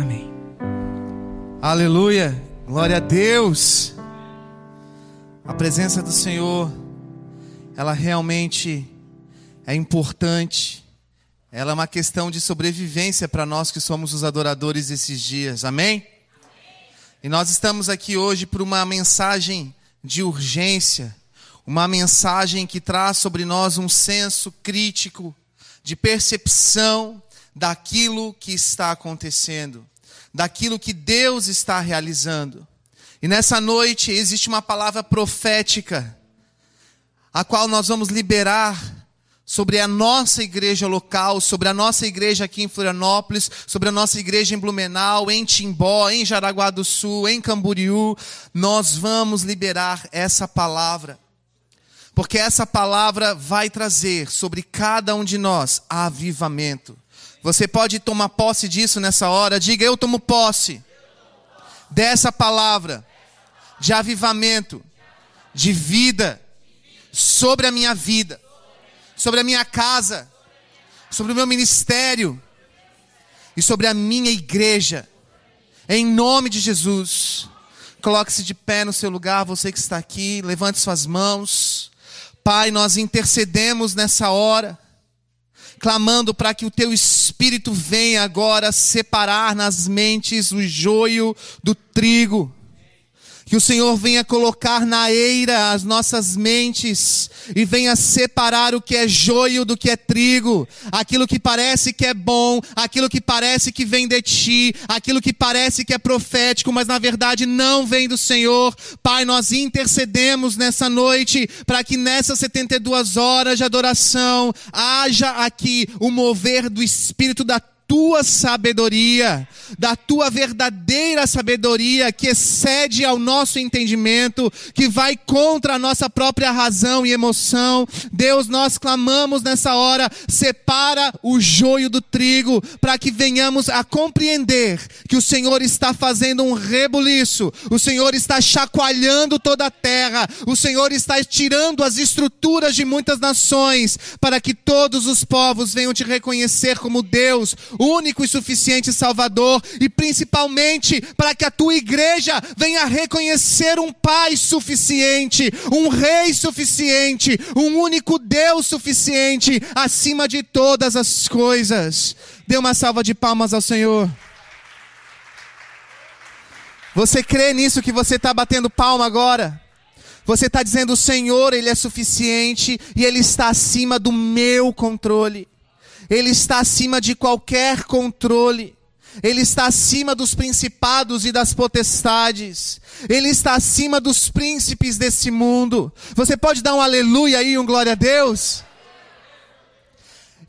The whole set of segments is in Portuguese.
Amém. Aleluia. Glória a Deus. A presença do Senhor, ela realmente é importante. Ela é uma questão de sobrevivência para nós que somos os adoradores desses dias. Amém? E nós estamos aqui hoje por uma mensagem de urgência, uma mensagem que traz sobre nós um senso crítico de percepção daquilo que está acontecendo, daquilo que Deus está realizando. E nessa noite existe uma palavra profética, a qual nós vamos liberar sobre a nossa igreja local, sobre a nossa igreja aqui em Florianópolis, sobre a nossa igreja em Blumenau, em Timbó, em Jaraguá do Sul, em Camboriú. Nós vamos liberar essa palavra. Porque essa palavra vai trazer sobre cada um de nós avivamento. Você pode tomar posse disso nessa hora? Diga, eu tomo posse dessa palavra de avivamento, de vida, sobre a minha vida sobre a minha casa, sobre o meu ministério e sobre a minha igreja. Em nome de Jesus. Coloque-se de pé no seu lugar, você que está aqui, levante suas mãos. Pai, nós intercedemos nessa hora, clamando para que o teu espírito venha agora separar nas mentes o joio do trigo que o Senhor venha colocar na eira as nossas mentes e venha separar o que é joio do que é trigo, aquilo que parece que é bom, aquilo que parece que vem de ti, aquilo que parece que é profético, mas na verdade não vem do Senhor. Pai, nós intercedemos nessa noite para que nessas 72 horas de adoração haja aqui o mover do Espírito da tua sabedoria, da tua verdadeira sabedoria que excede ao nosso entendimento, que vai contra a nossa própria razão e emoção. Deus, nós clamamos nessa hora, separa o joio do trigo, para que venhamos a compreender que o Senhor está fazendo um rebuliço, o Senhor está chacoalhando toda a terra, o Senhor está tirando as estruturas de muitas nações, para que todos os povos venham te reconhecer como Deus, único e suficiente Salvador, e principalmente para que a tua igreja venha reconhecer um Pai suficiente, um Rei suficiente, um único Deus suficiente acima de todas as coisas. Dê uma salva de palmas ao Senhor. Você crê nisso que você está batendo palma agora? Você está dizendo, o Senhor, Ele é suficiente e Ele está acima do meu controle. Ele está acima de qualquer controle. Ele está acima dos principados e das potestades. Ele está acima dos príncipes desse mundo. Você pode dar um aleluia aí, um glória a Deus?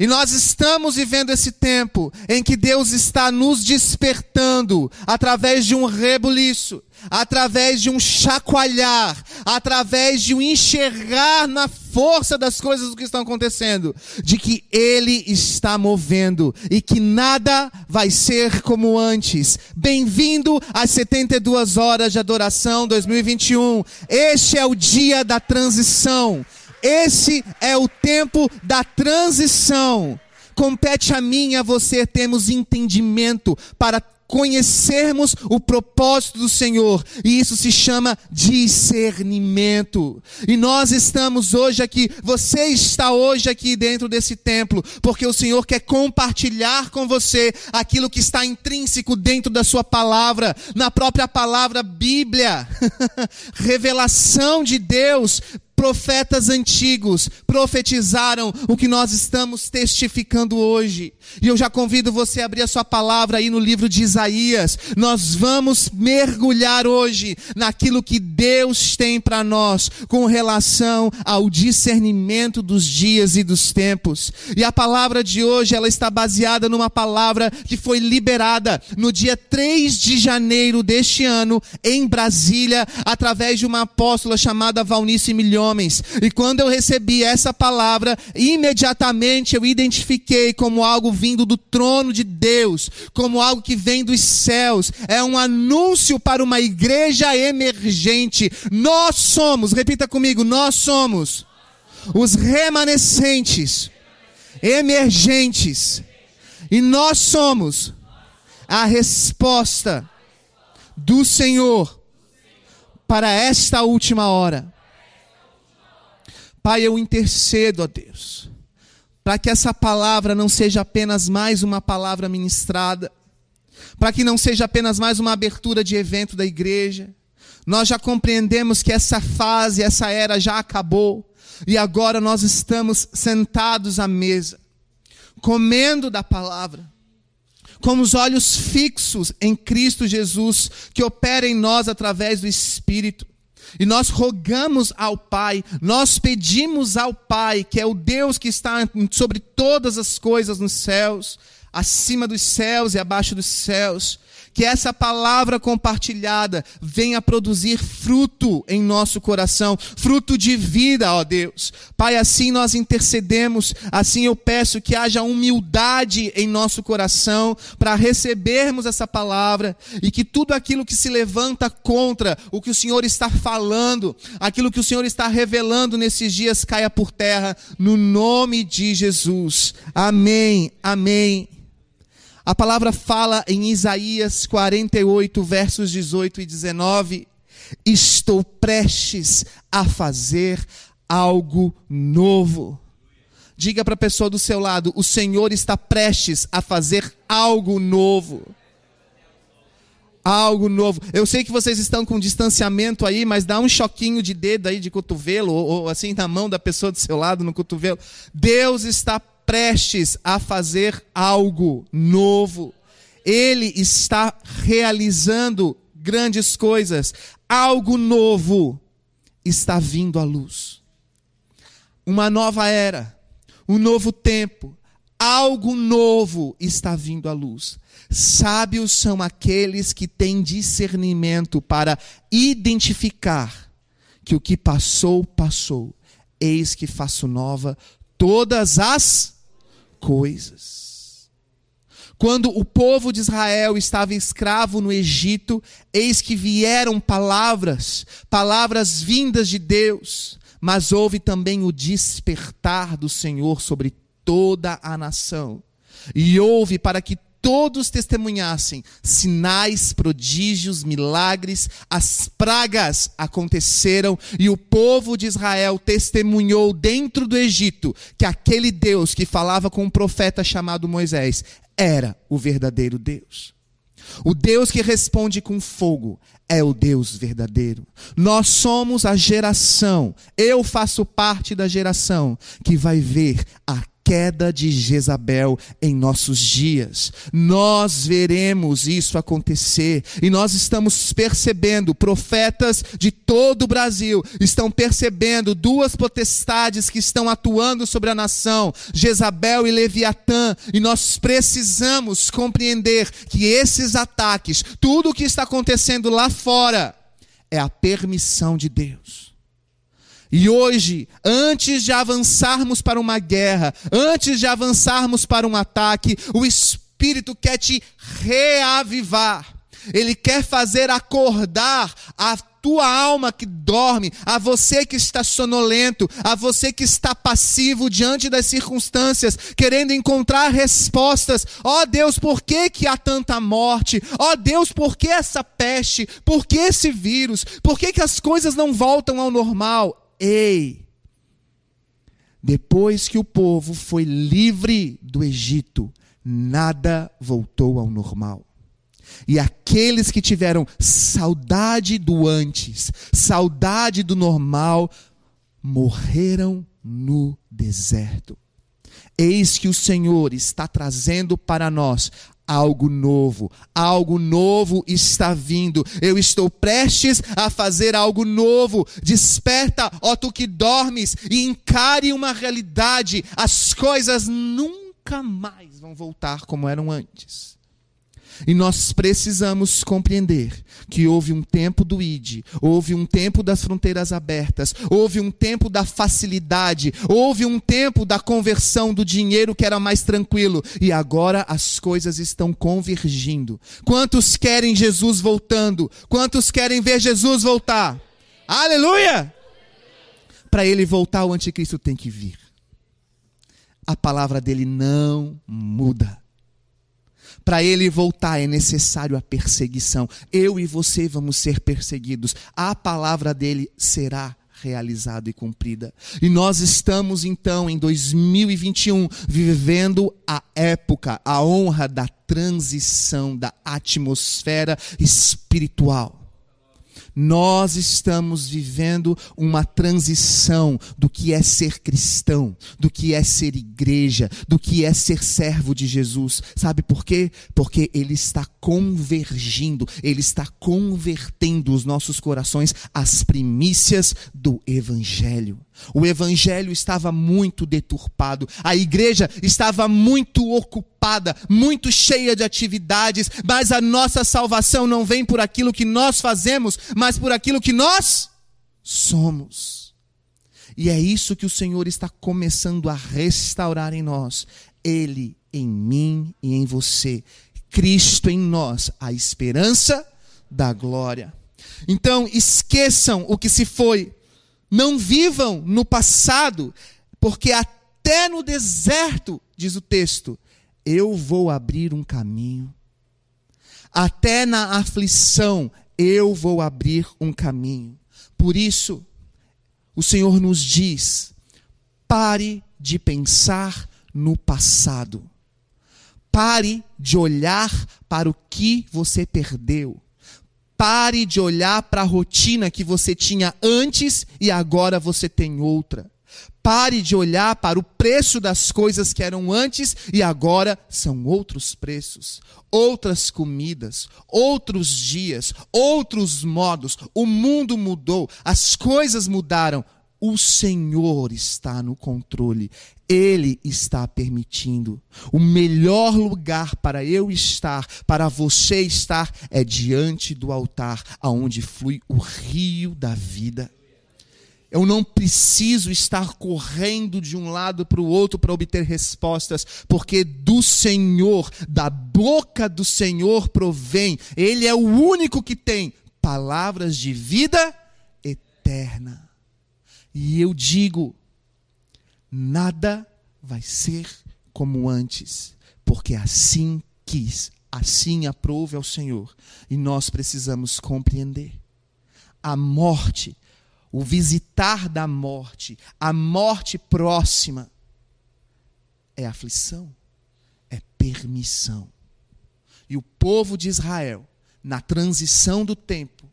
E nós estamos vivendo esse tempo em que Deus está nos despertando através de um rebuliço, através de um chacoalhar, através de um enxergar na força das coisas que estão acontecendo, de que Ele está movendo e que nada vai ser como antes. Bem-vindo às 72 horas de adoração 2021. Este é o dia da transição. Esse é o tempo da transição. Compete a mim e a você termos entendimento para conhecermos o propósito do Senhor, e isso se chama discernimento. E nós estamos hoje aqui, você está hoje aqui dentro desse templo, porque o Senhor quer compartilhar com você aquilo que está intrínseco dentro da sua palavra, na própria palavra Bíblia. Revelação de Deus profetas antigos profetizaram o que nós estamos testificando hoje. E eu já convido você a abrir a sua palavra aí no livro de Isaías. Nós vamos mergulhar hoje naquilo que Deus tem para nós com relação ao discernimento dos dias e dos tempos. E a palavra de hoje, ela está baseada numa palavra que foi liberada no dia 3 de janeiro deste ano em Brasília, através de uma apóstola chamada Valnice Milhões homens. E quando eu recebi essa palavra, imediatamente eu identifiquei como algo vindo do trono de Deus, como algo que vem dos céus. É um anúncio para uma igreja emergente. Nós somos, repita comigo, nós somos os remanescentes, emergentes. E nós somos a resposta do Senhor para esta última hora. Pai, eu intercedo a Deus, para que essa palavra não seja apenas mais uma palavra ministrada, para que não seja apenas mais uma abertura de evento da igreja. Nós já compreendemos que essa fase, essa era já acabou, e agora nós estamos sentados à mesa, comendo da palavra, com os olhos fixos em Cristo Jesus, que opera em nós através do Espírito. E nós rogamos ao Pai, nós pedimos ao Pai, que é o Deus que está sobre todas as coisas nos céus, acima dos céus e abaixo dos céus, que essa palavra compartilhada venha produzir fruto em nosso coração, fruto de vida, ó Deus. Pai, assim nós intercedemos, assim eu peço que haja humildade em nosso coração para recebermos essa palavra e que tudo aquilo que se levanta contra o que o Senhor está falando, aquilo que o Senhor está revelando nesses dias caia por terra, no nome de Jesus. Amém, amém. A palavra fala em Isaías 48, versos 18 e 19: Estou prestes a fazer algo novo. Diga para a pessoa do seu lado: o Senhor está prestes a fazer algo novo. Algo novo. Eu sei que vocês estão com distanciamento aí, mas dá um choquinho de dedo aí, de cotovelo, ou, ou assim na mão da pessoa do seu lado, no cotovelo. Deus está prestes a fazer algo novo. Ele está realizando grandes coisas. Algo novo está vindo à luz. Uma nova era, um novo tempo, algo novo está vindo à luz. Sábios são aqueles que têm discernimento para identificar que o que passou, passou. Eis que faço nova todas as coisas. Quando o povo de Israel estava escravo no Egito, eis que vieram palavras, palavras vindas de Deus, mas houve também o despertar do Senhor sobre toda a nação. E houve para que todos testemunhassem sinais, prodígios, milagres, as pragas aconteceram e o povo de Israel testemunhou dentro do Egito que aquele Deus que falava com um profeta chamado Moisés era o verdadeiro Deus. O Deus que responde com fogo é o Deus verdadeiro. Nós somos a geração, eu faço parte da geração que vai ver a queda de Jezabel em nossos dias. Nós veremos isso acontecer e nós estamos percebendo, profetas de todo o Brasil estão percebendo duas potestades que estão atuando sobre a nação, Jezabel e Leviatã, e nós precisamos compreender que esses ataques, tudo o que está acontecendo lá fora, é a permissão de Deus. E hoje, antes de avançarmos para uma guerra, antes de avançarmos para um ataque, o Espírito quer te reavivar. Ele quer fazer acordar a tua alma que dorme, a você que está sonolento, a você que está passivo diante das circunstâncias, querendo encontrar respostas. Ó oh Deus, por que, que há tanta morte? Ó oh Deus, por que essa peste? Por que esse vírus? Por que, que as coisas não voltam ao normal? Ei! Depois que o povo foi livre do Egito, nada voltou ao normal. E aqueles que tiveram saudade do antes, saudade do normal, morreram no deserto. Eis que o Senhor está trazendo para nós algo novo, algo novo está vindo. Eu estou prestes a fazer algo novo. Desperta, ó tu que dormes, e encare uma realidade. As coisas nunca mais vão voltar como eram antes. E nós precisamos compreender que houve um tempo do ID, houve um tempo das fronteiras abertas, houve um tempo da facilidade, houve um tempo da conversão do dinheiro que era mais tranquilo, e agora as coisas estão convergindo. Quantos querem Jesus voltando? Quantos querem ver Jesus voltar? Aleluia! Para ele voltar, o anticristo tem que vir. A palavra dele não muda Para ele voltar é necessário a perseguição. Eu e você vamos ser perseguidos. A palavra dele será realizada e cumprida. E nós estamos então em 2021 vivendo a época, a honra da transição da atmosfera espiritual. Nós estamos vivendo uma transição do que é ser cristão, do que é ser igreja, do que é ser servo de Jesus. Sabe por quê? Porque Ele está convergindo, Ele está convertendo os nossos corações às primícias do Evangelho. O evangelho estava muito deturpado, a igreja estava muito ocupada, muito cheia de atividades, mas a nossa salvação não vem por aquilo que nós fazemos, mas por aquilo que nós somos. E é isso que o Senhor está começando a restaurar em nós, Ele em mim e em você, Cristo em nós, a esperança da glória. Então, esqueçam o que se foi, não vivam no passado, porque até no deserto, diz o texto, eu vou abrir um caminho. Até na aflição, eu vou abrir um caminho. Por isso, o Senhor nos diz: pare de pensar no passado. Pare de olhar para o que você perdeu. Pare de olhar para a rotina que você tinha antes e agora você tem outra. Pare de olhar para o preço das coisas que eram antes e agora são outros preços, outras comidas, outros dias, outros modos. O mundo mudou, as coisas mudaram. O Senhor está no controle. Ele está permitindo. O melhor lugar para eu estar, para você estar, é diante do altar, aonde flui o rio da vida. Eu não preciso estar correndo de um lado para o outro para obter respostas, porque do Senhor, da boca do Senhor provém, Ele é o único que tem palavras de vida eterna. E eu digo: nada vai ser como antes, porque assim quis, assim aprove ao Senhor, e nós precisamos compreender. A morte, o visitar da morte, a morte próxima, é aflição, é permissão. E o povo de Israel, na transição do tempo,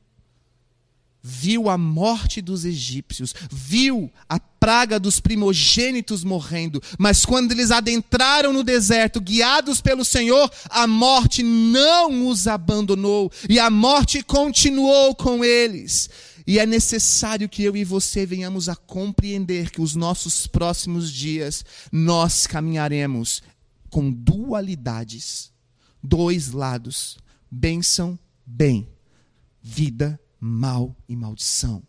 viu a morte dos egípcios, viu a praga dos primogênitos morrendo, mas quando eles adentraram no deserto, guiados pelo Senhor, a morte não os abandonou e a morte continuou com eles. E é necessário que eu e você venhamos a compreender que os nossos próximos dias nós caminharemos com dualidades, dois lados, bênção, bem, vida, mal e maldição.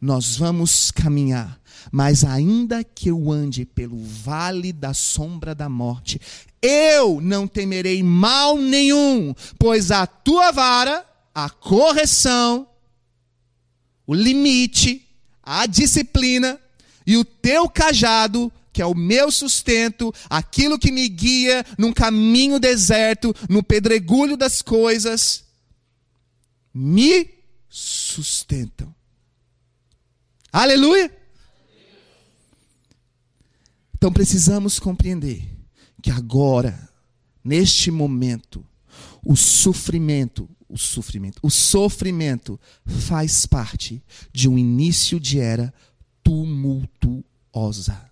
Nós vamos caminhar, mas ainda que eu ande pelo vale da sombra da morte, eu não temerei mal nenhum, pois a tua vara, a correção, o limite, a disciplina e o teu cajado, que é o meu sustento, aquilo que me guia num caminho deserto, no pedregulho das coisas, me sustentam. Aleluia! Então precisamos compreender que agora, neste momento, o sofrimento, o sofrimento, o sofrimento faz parte de um início de era tumultuosa.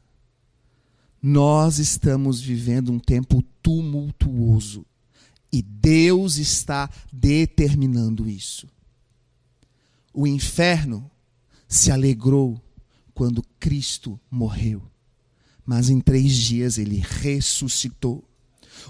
Nós estamos vivendo um tempo tumultuoso e Deus está determinando isso. O inferno se alegrou quando Cristo morreu, mas em três dias ele ressuscitou.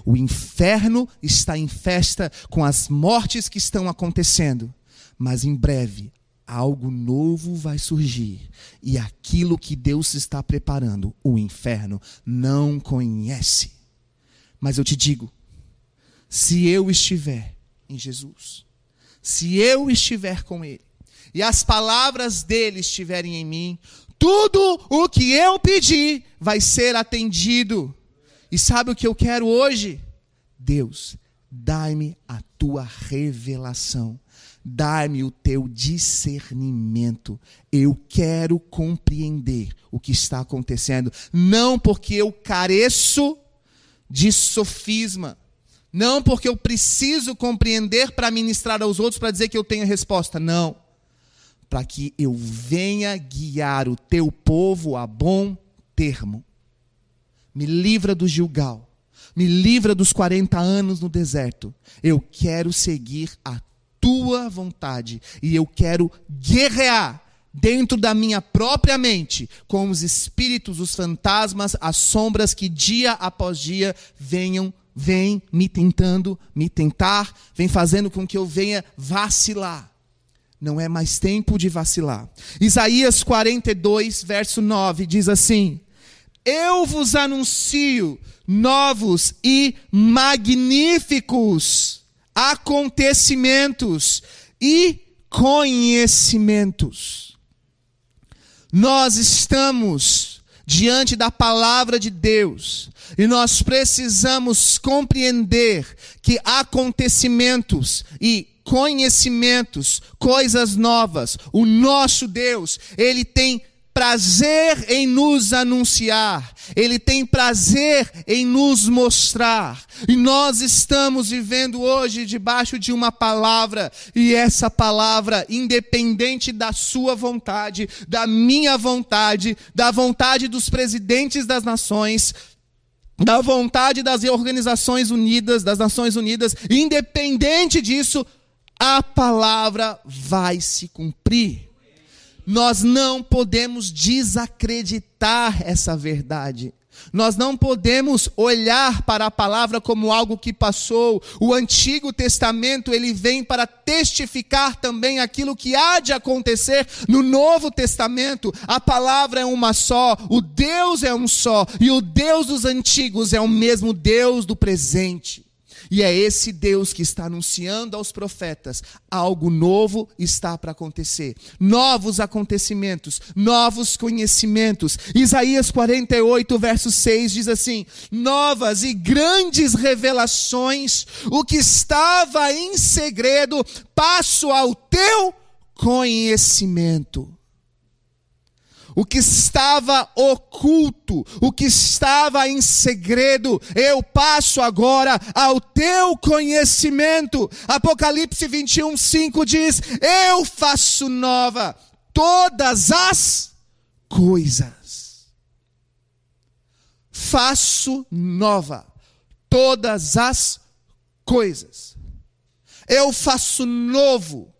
O inferno está em festa com as mortes que estão acontecendo, mas em breve algo novo vai surgir e aquilo que Deus está preparando, o inferno não conhece. Mas eu te digo, se eu estiver em Jesus, se eu estiver com Ele, e as palavras dele estiverem em mim, tudo o que eu pedir vai ser atendido. E sabe o que eu quero hoje? Deus, dai-me a tua revelação. Dá-me o teu discernimento. Eu quero compreender o que está acontecendo. Não porque eu careço de sofisma. Não porque eu preciso compreender para ministrar aos outros para dizer que eu tenho resposta. Não. Para que eu venha guiar o teu povo a bom termo. Me livra do Gilgal. Me livra dos 40 anos no deserto. Eu quero seguir a tua vontade e eu quero guerrear dentro da minha própria mente com os espíritos, os fantasmas, as sombras que dia após dia venham, vêm me tentando, me tentar, vem fazendo com que eu venha vacilar. Não é mais tempo de vacilar. Isaías 42, verso 9 diz assim: Eu vos anuncio novos e magníficos acontecimentos e conhecimentos. Nós estamos diante da palavra de Deus. E nós precisamos compreender que acontecimentos e conhecimentos, coisas novas, o nosso Deus, ele tem prazer em nos anunciar, Ele tem prazer em nos mostrar. E nós estamos vivendo hoje debaixo de uma palavra, e essa palavra, independente da Sua vontade, da minha vontade, da vontade dos presidentes das nações, da vontade das organizações unidas, das Nações Unidas, independente disso, a palavra vai se cumprir nós não podemos desacreditar essa verdade. Nós não podemos olhar para a palavra como algo que passou. O Antigo Testamento, ele vem para testificar também aquilo que há de acontecer no Novo Testamento. A palavra é uma só, o Deus é um só, e o Deus dos antigos é o mesmo Deus do presente. E é esse Deus que está anunciando aos profetas: algo novo está para acontecer. Novos acontecimentos, novos conhecimentos. Isaías 48, verso 6 diz assim: Novas e grandes revelações, o que estava em segredo, passo ao teu conhecimento o que estava oculto, o que estava em segredo, eu passo agora ao teu conhecimento. Apocalipse 21, 5 diz: Eu faço nova todas as coisas. Faço nova todas as coisas. Eu faço novo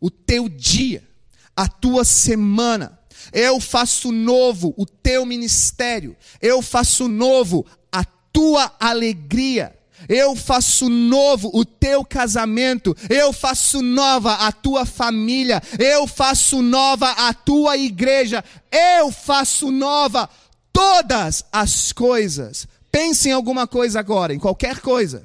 o teu dia, a tua semana eu faço novo o teu ministério. Eu faço novo a tua alegria. Eu faço novo o teu casamento, eu faço nova a tua família, eu faço nova a tua igreja, eu faço nova todas as coisas. Pense em alguma coisa agora, em qualquer coisa.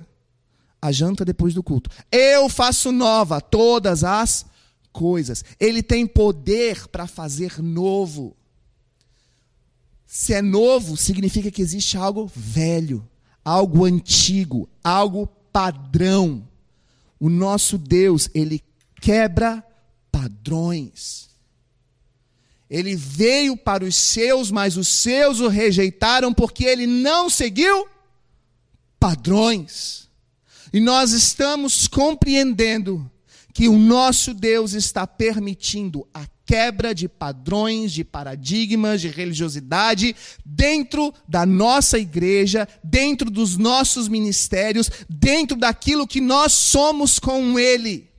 A janta depois do culto. Eu faço nova todas as coisas. Ele tem poder para fazer novo. Se é novo, significa que existe algo velho, algo antigo, algo padrão. O nosso Deus, ele quebra padrões. Ele veio para os seus, mas os seus o rejeitaram porque ele não seguiu padrões. E nós estamos compreendendo que o nosso Deus está permitindo a quebra de padrões, de paradigmas, de religiosidade dentro da nossa igreja, dentro dos nossos ministérios, dentro daquilo que nós somos com Ele.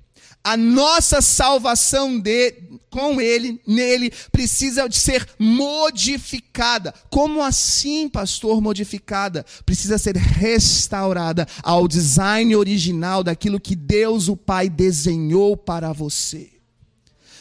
A nossa salvação de, com Ele, nele, precisa de ser modificada. Como assim, pastor, modificada? Precisa ser restaurada ao design original daquilo que Deus, o Pai, desenhou para você.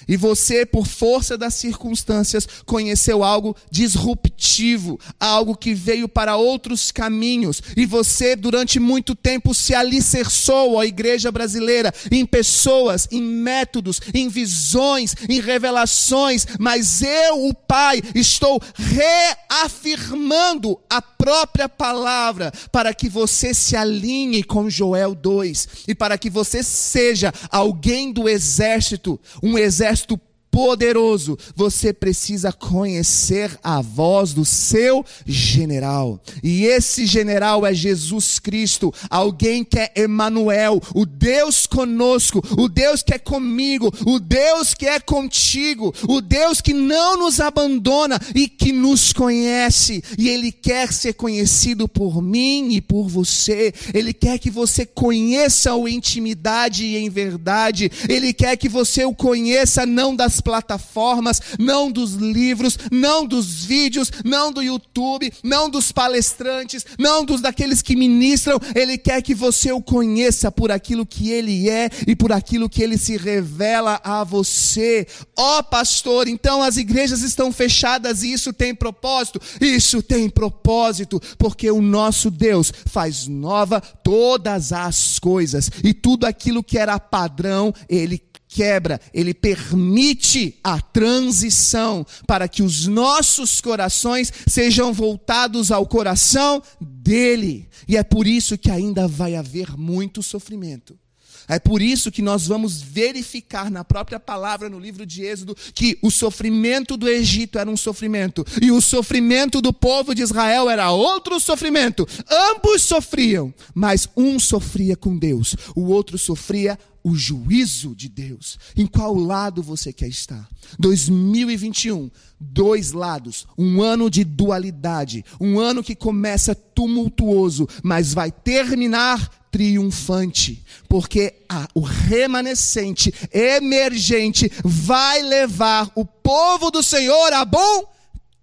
E você, por força das circunstâncias, conheceu algo disruptivo, algo que veio para outros caminhos. E você, durante muito tempo, se alicerçou à igreja brasileira em pessoas, em métodos, em visões, em revelações. Mas eu, o Pai, estou reafirmando a própria palavra, para que você se alinhe com Joel 2 e para que você seja alguém do exército, um exército eres tu poderoso, você precisa conhecer a voz do seu general. E esse general é Jesus Cristo, alguém que é Emanuel, o Deus conosco, o Deus que é comigo, o Deus que é contigo, o Deus que não nos abandona e que nos conhece, e ele quer ser conhecido por mim e por você. Ele quer que você conheça o intimidade e em verdade. Ele quer que você o conheça não das plataformas, não dos livros, não dos vídeos, não do YouTube, não dos palestrantes, não dos daqueles que ministram. Ele quer que você o conheça por aquilo que ele é e por aquilo que ele se revela a você. Ó oh, pastor, então as igrejas estão fechadas e isso tem propósito? Isso tem propósito, porque o nosso Deus faz nova todas as coisas e tudo aquilo que era padrão, ele quebra, ele permite a transição para que os nossos corações sejam voltados ao coração dele. E é por isso que ainda vai haver muito sofrimento. É por isso que nós vamos verificar na própria palavra no livro de Êxodo que o sofrimento do Egito era um sofrimento e o sofrimento do povo de Israel era outro sofrimento. Ambos sofriam, mas um sofria com Deus, o outro sofria o juízo de Deus. Em qual lado você quer estar? 2021, dois lados, um ano de dualidade, um ano que começa tumultuoso, mas vai terminar triunfante, porque a, o remanescente, emergente, vai levar o povo do Senhor a bom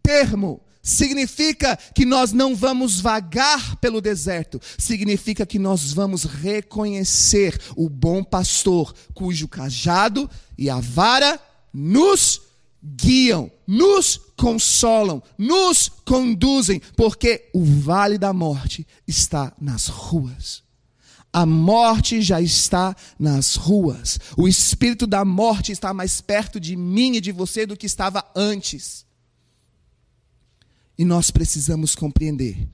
termo significa que nós não vamos vagar pelo deserto, significa que nós vamos reconhecer o bom pastor, cujo cajado e a vara nos guiam, nos consolam, nos conduzem, porque o vale da morte está nas ruas. A morte já está nas ruas. O espírito da morte está mais perto de mim e de você do que estava antes. E nós precisamos compreender.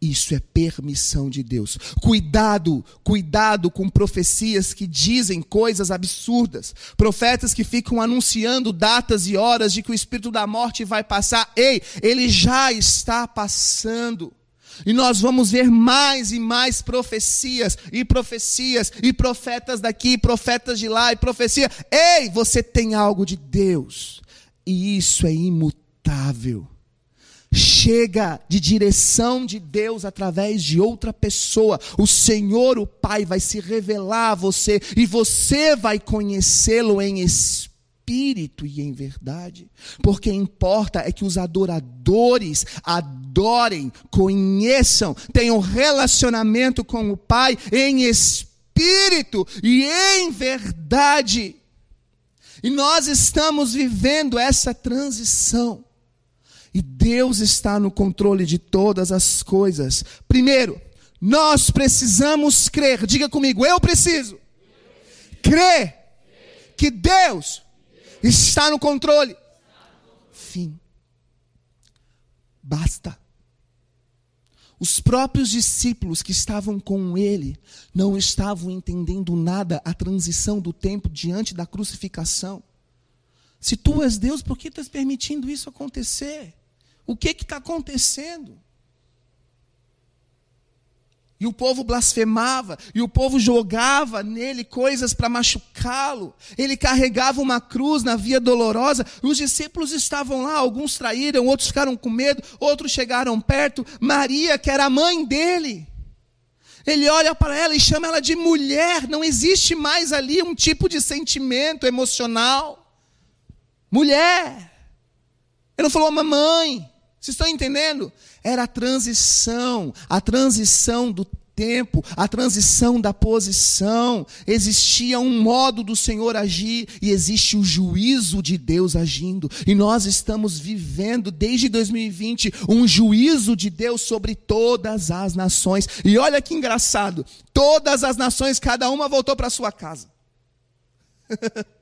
Isso é permissão de Deus. Cuidado, cuidado com profecias que dizem coisas absurdas. Profetas que ficam anunciando datas e horas de que o espírito da morte vai passar. Ei, ele já está passando. E nós vamos ver mais e mais profecias, e profecias, e profetas daqui, profetas de lá, e profecia. Ei, você tem algo de Deus. E isso é imutável chega de direção de Deus através de outra pessoa. O Senhor, o Pai, vai se revelar a você e você vai conhecê-lo em espírito e em verdade. Porque importa é que os adoradores adorem, conheçam, tenham relacionamento com o Pai em espírito e em verdade. E nós estamos vivendo essa transição. E Deus está no controle de todas as coisas. Primeiro, nós precisamos crer. Diga comigo, eu preciso crer que Deus está no controle. Fim. Basta. Os próprios discípulos que estavam com ele não estavam entendendo nada a transição do tempo diante da crucificação. Se tu és Deus, por que estás permitindo isso acontecer? O que está acontecendo? E o povo blasfemava, e o povo jogava nele coisas para machucá-lo. Ele carregava uma cruz na via dolorosa. Os discípulos estavam lá, alguns traíram, outros ficaram com medo, outros chegaram perto. Maria, que era a mãe dele, ele olha para ela e chama ela de mulher. Não existe mais ali um tipo de sentimento emocional. Mulher. Ele não falou mamãe. Vocês estão entendendo? Era a transição, a transição do tempo, a transição da posição. Existia um modo do Senhor agir e existe o juízo de Deus agindo. E nós estamos vivendo desde 2020 um juízo de Deus sobre todas as nações. E olha que engraçado, todas as nações, cada uma voltou para sua casa.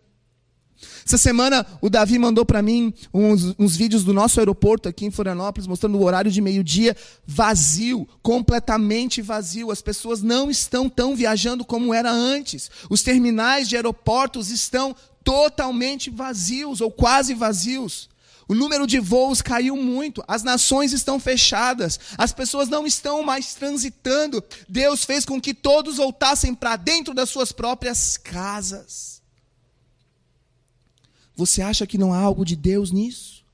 Essa semana o Davi mandou para mim uns, uns, vídeos do nosso aeroporto aqui em Florianópolis, mostrando o horário de meio-dia vazio, completamente vazio. As pessoas não estão tão viajando como era antes. Os terminais de aeroportos estão totalmente vazios ou quase vazios. O número de voos caiu muito, as nações estão fechadas, as pessoas não estão mais transitando. Deus fez com que todos voltassem para dentro das suas próprias casas. Você acha que não há algo de Deus nisso?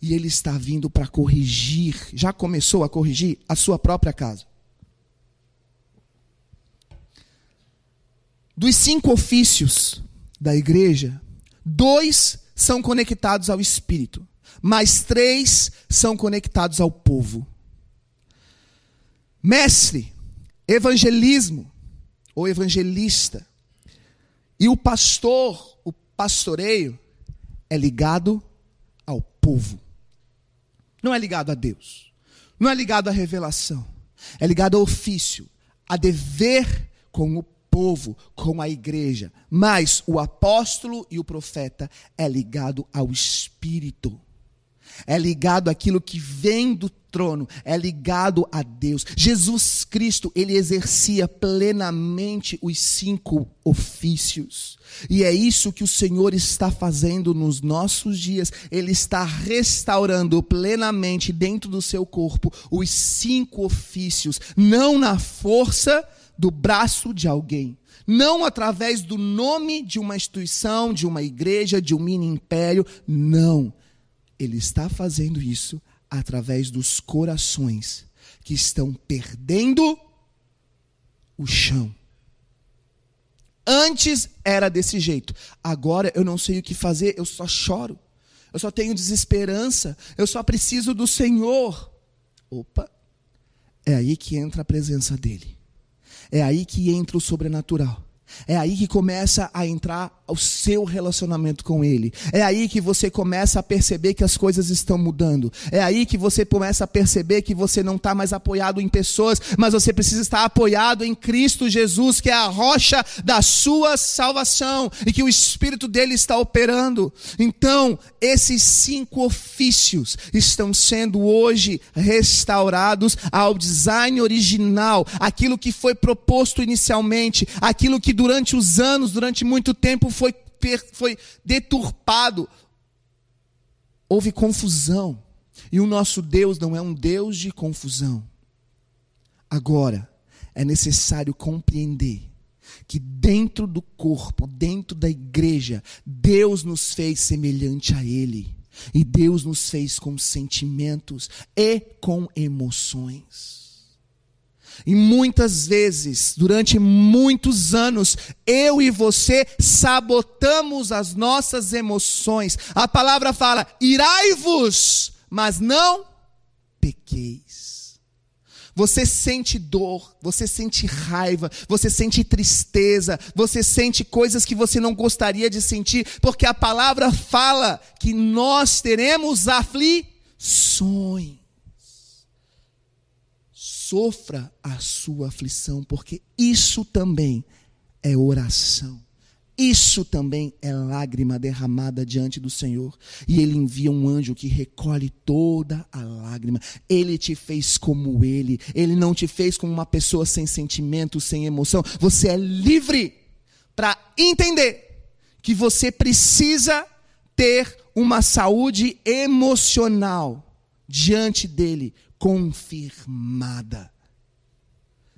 E Ele está vindo para corrigir, já começou a corrigir a sua própria casa. Dos cinco ofícios da igreja, dois são conectados ao Espírito, mas três são conectados ao povo. Mestre, evangelismo ou evangelista, e o pastor, o pastoreio, é ligado ao povo. Não é ligado a Deus. Não é ligado à revelação. É ligado ao ofício, a dever com o povo, com a igreja. Mas o apóstolo e o profeta é ligado ao Espírito é ligado àquilo que vem do trono, é ligado a Deus. Jesus Cristo, ele exercia plenamente os cinco ofícios. E é isso que o Senhor está fazendo nos nossos dias. Ele está restaurando plenamente dentro do seu corpo os cinco ofícios, não na força do braço de alguém, não através do nome de uma instituição, de uma igreja, de um mini império, não ele está fazendo isso através dos corações que estão perdendo o chão. Antes era desse jeito. Agora eu não sei o que fazer, eu só choro. Eu só tenho desesperança. Eu só preciso do Senhor. Opa! É aí que entra a presença dEle. É aí que entra o sobrenatural. É aí que começa a entrar o seu relacionamento com Ele. É aí que você começa a perceber que as coisas estão mudando. É aí que você começa a perceber que você não está mais apoiado em pessoas, mas você precisa estar apoiado em Cristo Jesus, que é a rocha da sua salvação e que o Espírito dele está operando. Então, esses cinco ofícios estão sendo hoje restaurados ao design original, aquilo que foi proposto inicialmente, aquilo que durante os anos, durante muito tempo, foi, foi deturpado. Houve confusão. E o nosso Deus não é um Deus de confusão. Agora, é necessário compreender que dentro do corpo, dentro da igreja, Deus nos fez semelhante a Ele. E Deus nos fez com sentimentos e com emoções. E muitas vezes, durante muitos anos, eu e você sabotamos as nossas emoções. A palavra fala: irai-vos, mas não pequeis. Você sente dor, você sente raiva, você sente tristeza, você sente coisas que você não gostaria de sentir, porque a palavra fala que nós teremos aflições sofra a sua aflição, porque isso também é oração. Isso também é lágrima derramada diante do Senhor. E Ele envia um anjo que recolhe toda a lágrima. Ele te fez como Ele. Ele não te fez como uma pessoa sem sentimento, sem emoção. Você é livre para entender que você precisa ter uma saúde emocional diante dele confirmada.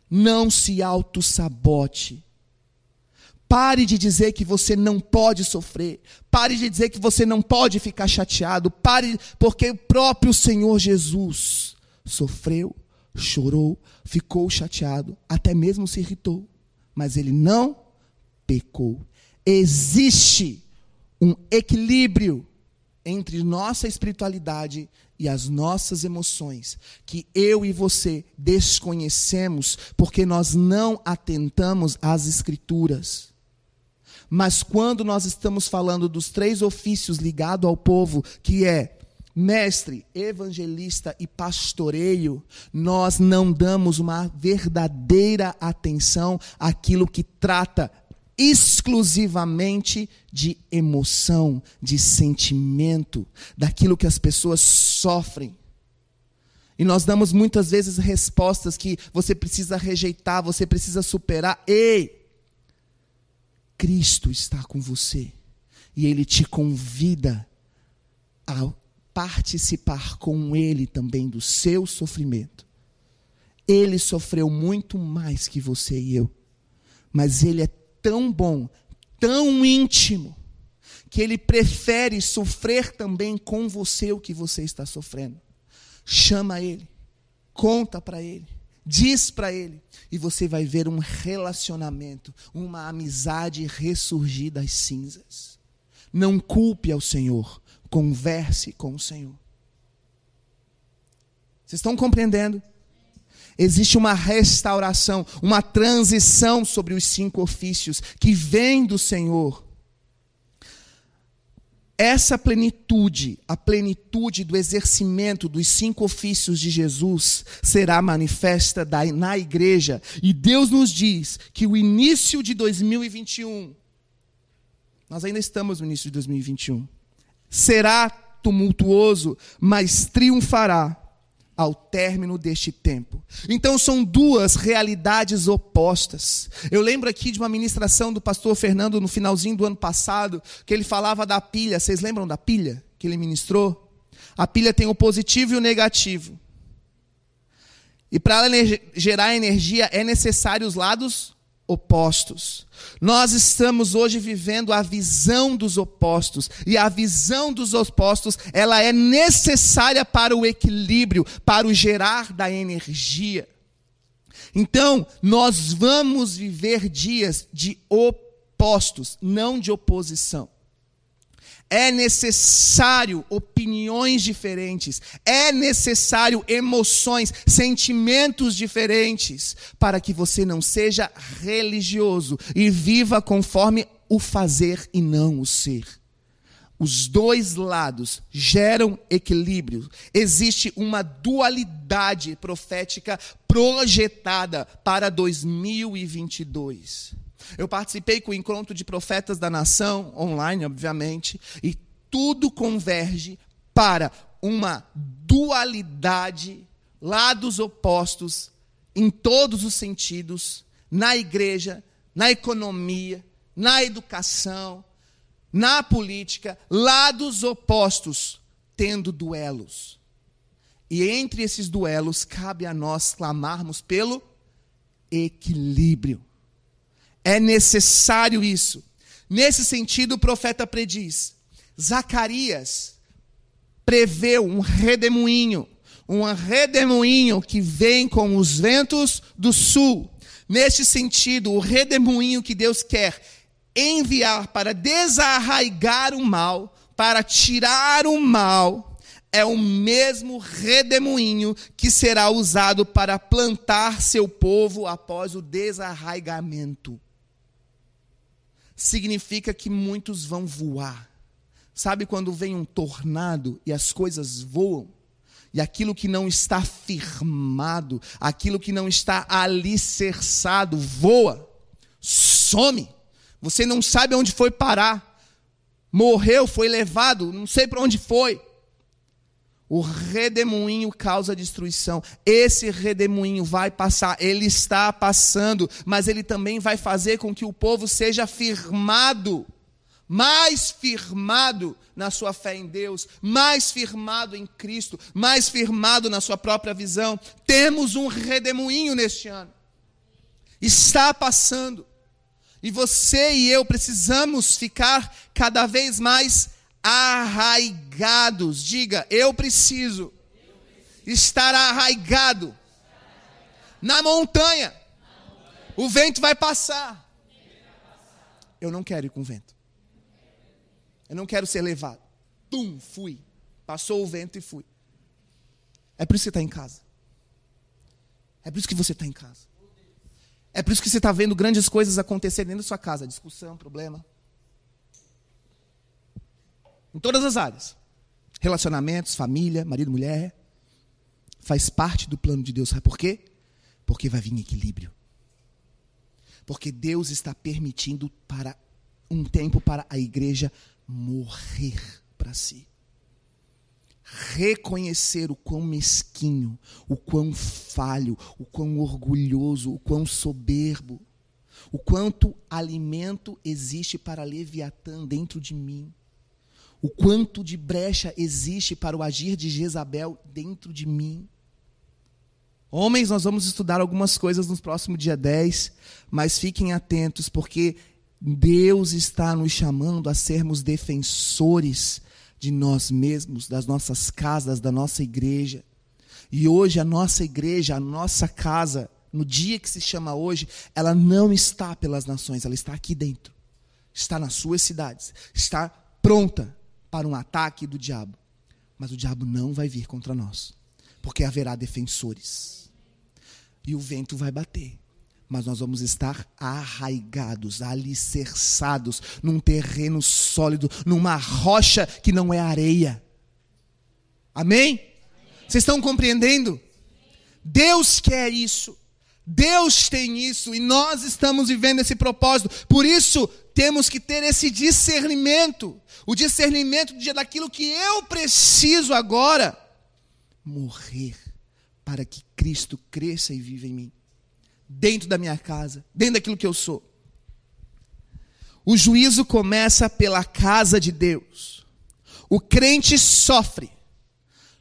Não se auto-sabote. Pare de dizer que você não pode sofrer. Pare de dizer que você não pode ficar chateado. Pare, porque o próprio Senhor Jesus sofreu, chorou, ficou chateado, até mesmo se irritou. Mas ele não pecou. Existe um equilíbrio entre nossa espiritualidade e as nossas emoções, que eu e você desconhecemos porque nós não atentamos às Escrituras. Mas quando nós estamos falando dos três ofícios ligados ao povo, que é mestre, evangelista e pastoreio, nós não damos uma verdadeira atenção àquilo que trata exclusivamente de emoção, de sentimento, daquilo que as pessoas sofrem. E nós damos muitas vezes respostas que você precisa rejeitar, você precisa superar. Ei! Cristo está com você. E Ele te convida a participar com Ele também do seu sofrimento. Ele sofreu muito mais que você e eu. Mas Ele é tão bom, tão íntimo, que Ele prefere sofrer também com você o que você está sofrendo. Chama Ele, conta para Ele, diz para Ele, e você vai ver um relacionamento, uma amizade ressurgir das cinzas. Não culpe ao Senhor, converse com o Senhor. Vocês estão compreendendo? Existe uma restauração, uma transição sobre os cinco ofícios que vem do Senhor. Essa plenitude, a plenitude do exercimento dos cinco ofícios de Jesus, será manifesta na igreja. E Deus nos diz que o início de 2021, nós ainda estamos no início de 2021, será tumultuoso, mas triunfará ao término deste tempo. Então são duas realidades opostas. Eu lembro aqui de uma ministração do pastor Fernando no finalzinho do ano passado, que ele falava da pilha. Vocês lembram da pilha que ele ministrou? A pilha tem o positivo e o negativo. E para ela gerar energia é necessário os lados opostos. Nós estamos hoje vivendo a visão dos opostos, e a visão dos opostos, ela é necessária para o equilíbrio, para o gerar da energia. Então, nós vamos viver dias de opostos, não de oposição. É necessário opiniões diferentes, é necessário emoções, sentimentos diferentes, para que você não seja religioso e viva conforme o fazer e não o ser. Os dois lados geram equilíbrio. Existe uma dualidade profética projetada para 2022. Eu participei com o encontro de profetas da nação, online, obviamente, e tudo converge para uma dualidade, lados opostos, em todos os sentidos, na igreja, na economia, na educação, na política, lados opostos, tendo duelos. E entre esses duelos, cabe a nós clamarmos pelo equilíbrio. É necessário isso. Nesse sentido, o profeta prediz: Zacarias preveu um redemoinho, um redemoinho que vem com os ventos do sul. Neste sentido, o redemoinho que Deus quer enviar para desarraigar o mal, para tirar o mal, é o mesmo redemoinho que será usado para plantar seu povo após o desarraigamento significa que muitos vão voar. Sabe quando vem um tornado e as coisas voam? E aquilo que não está firmado, aquilo que não está alicerçado, voa, some. Você não sabe onde foi parar. Morreu, foi levado, não sei para onde foi. O redemoinho causa destruição. Esse redemoinho vai passar, ele está passando, mas ele também vai fazer com que o povo seja firmado, mais firmado na sua fé em Deus, mais firmado em Cristo, mais firmado na sua própria visão. Temos um redemoinho neste ano. Está passando. E você e eu precisamos ficar cada vez mais arraigados. Diga, eu preciso estar arraigado na montanha. O vento vai passar. Eu não quero ir com o vento. Eu não quero ser levado. Tum, fui. Passou o vento e fui. É por isso que você está em casa. É por isso que você está em casa. É por isso que você está vendo grandes coisas acontecerem dentro da sua casa. Discussão, problema. Em todas as áreas. Relacionamentos, família, marido, mulher. Faz parte do plano de Deus. Sabe por quê? Porque vai vir equilíbrio. Porque Deus está permitindo para um tempo para a igreja morrer para si. Reconhecer o quão mesquinho, o quão falho, o quão orgulhoso, o quão soberbo, o quanto alimento existe para Leviatã dentro de mim, o quanto de brecha existe para o agir de Jezabel dentro de mim. Homens, nós vamos estudar algumas coisas no próximo dia 10, mas fiquem atentos, porque Deus está nos chamando a sermos defensores de nós mesmos, das nossas casas, da nossa igreja. E hoje a nossa igreja, a nossa casa, no dia que se chama hoje, ela não está pelas nações, ela está aqui dentro. Está nas suas cidades, está pronta para um ataque do diabo. Mas o diabo não vai vir contra nós, porque haverá defensores. E o vento vai bater mas nós vamos estar arraigados, alicerçados num terreno sólido, numa rocha que não é areia. Amém? Vocês estão compreendendo? Deus quer isso. Deus tem isso e nós estamos vivendo esse propósito. Por isso, temos que ter esse discernimento o discernimento daquilo que eu preciso agora morrer para que Cristo cresça e viva em mim dentro da minha casa, dentro daquilo que eu sou. O juízo começa pela casa de Deus. O crente sofre.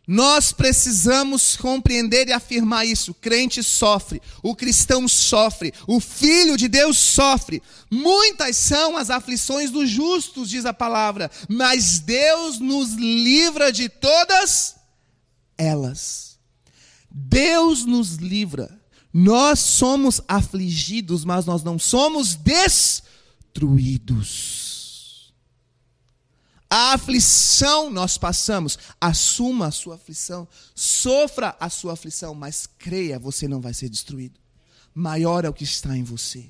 Nós precisamos compreender e afirmar isso. O crente sofre, o cristão sofre, o filho de Deus sofre. Muitas são as aflições dos justos, diz a palavra, mas Deus nos livra de todas elas. Deus nos livra nós somos afligidos, mas nós não somos destruídos. A aflição nós passamos, assuma a sua aflição, sofra a sua aflição, mas creia, você não vai ser destruído. Maior é o que está em você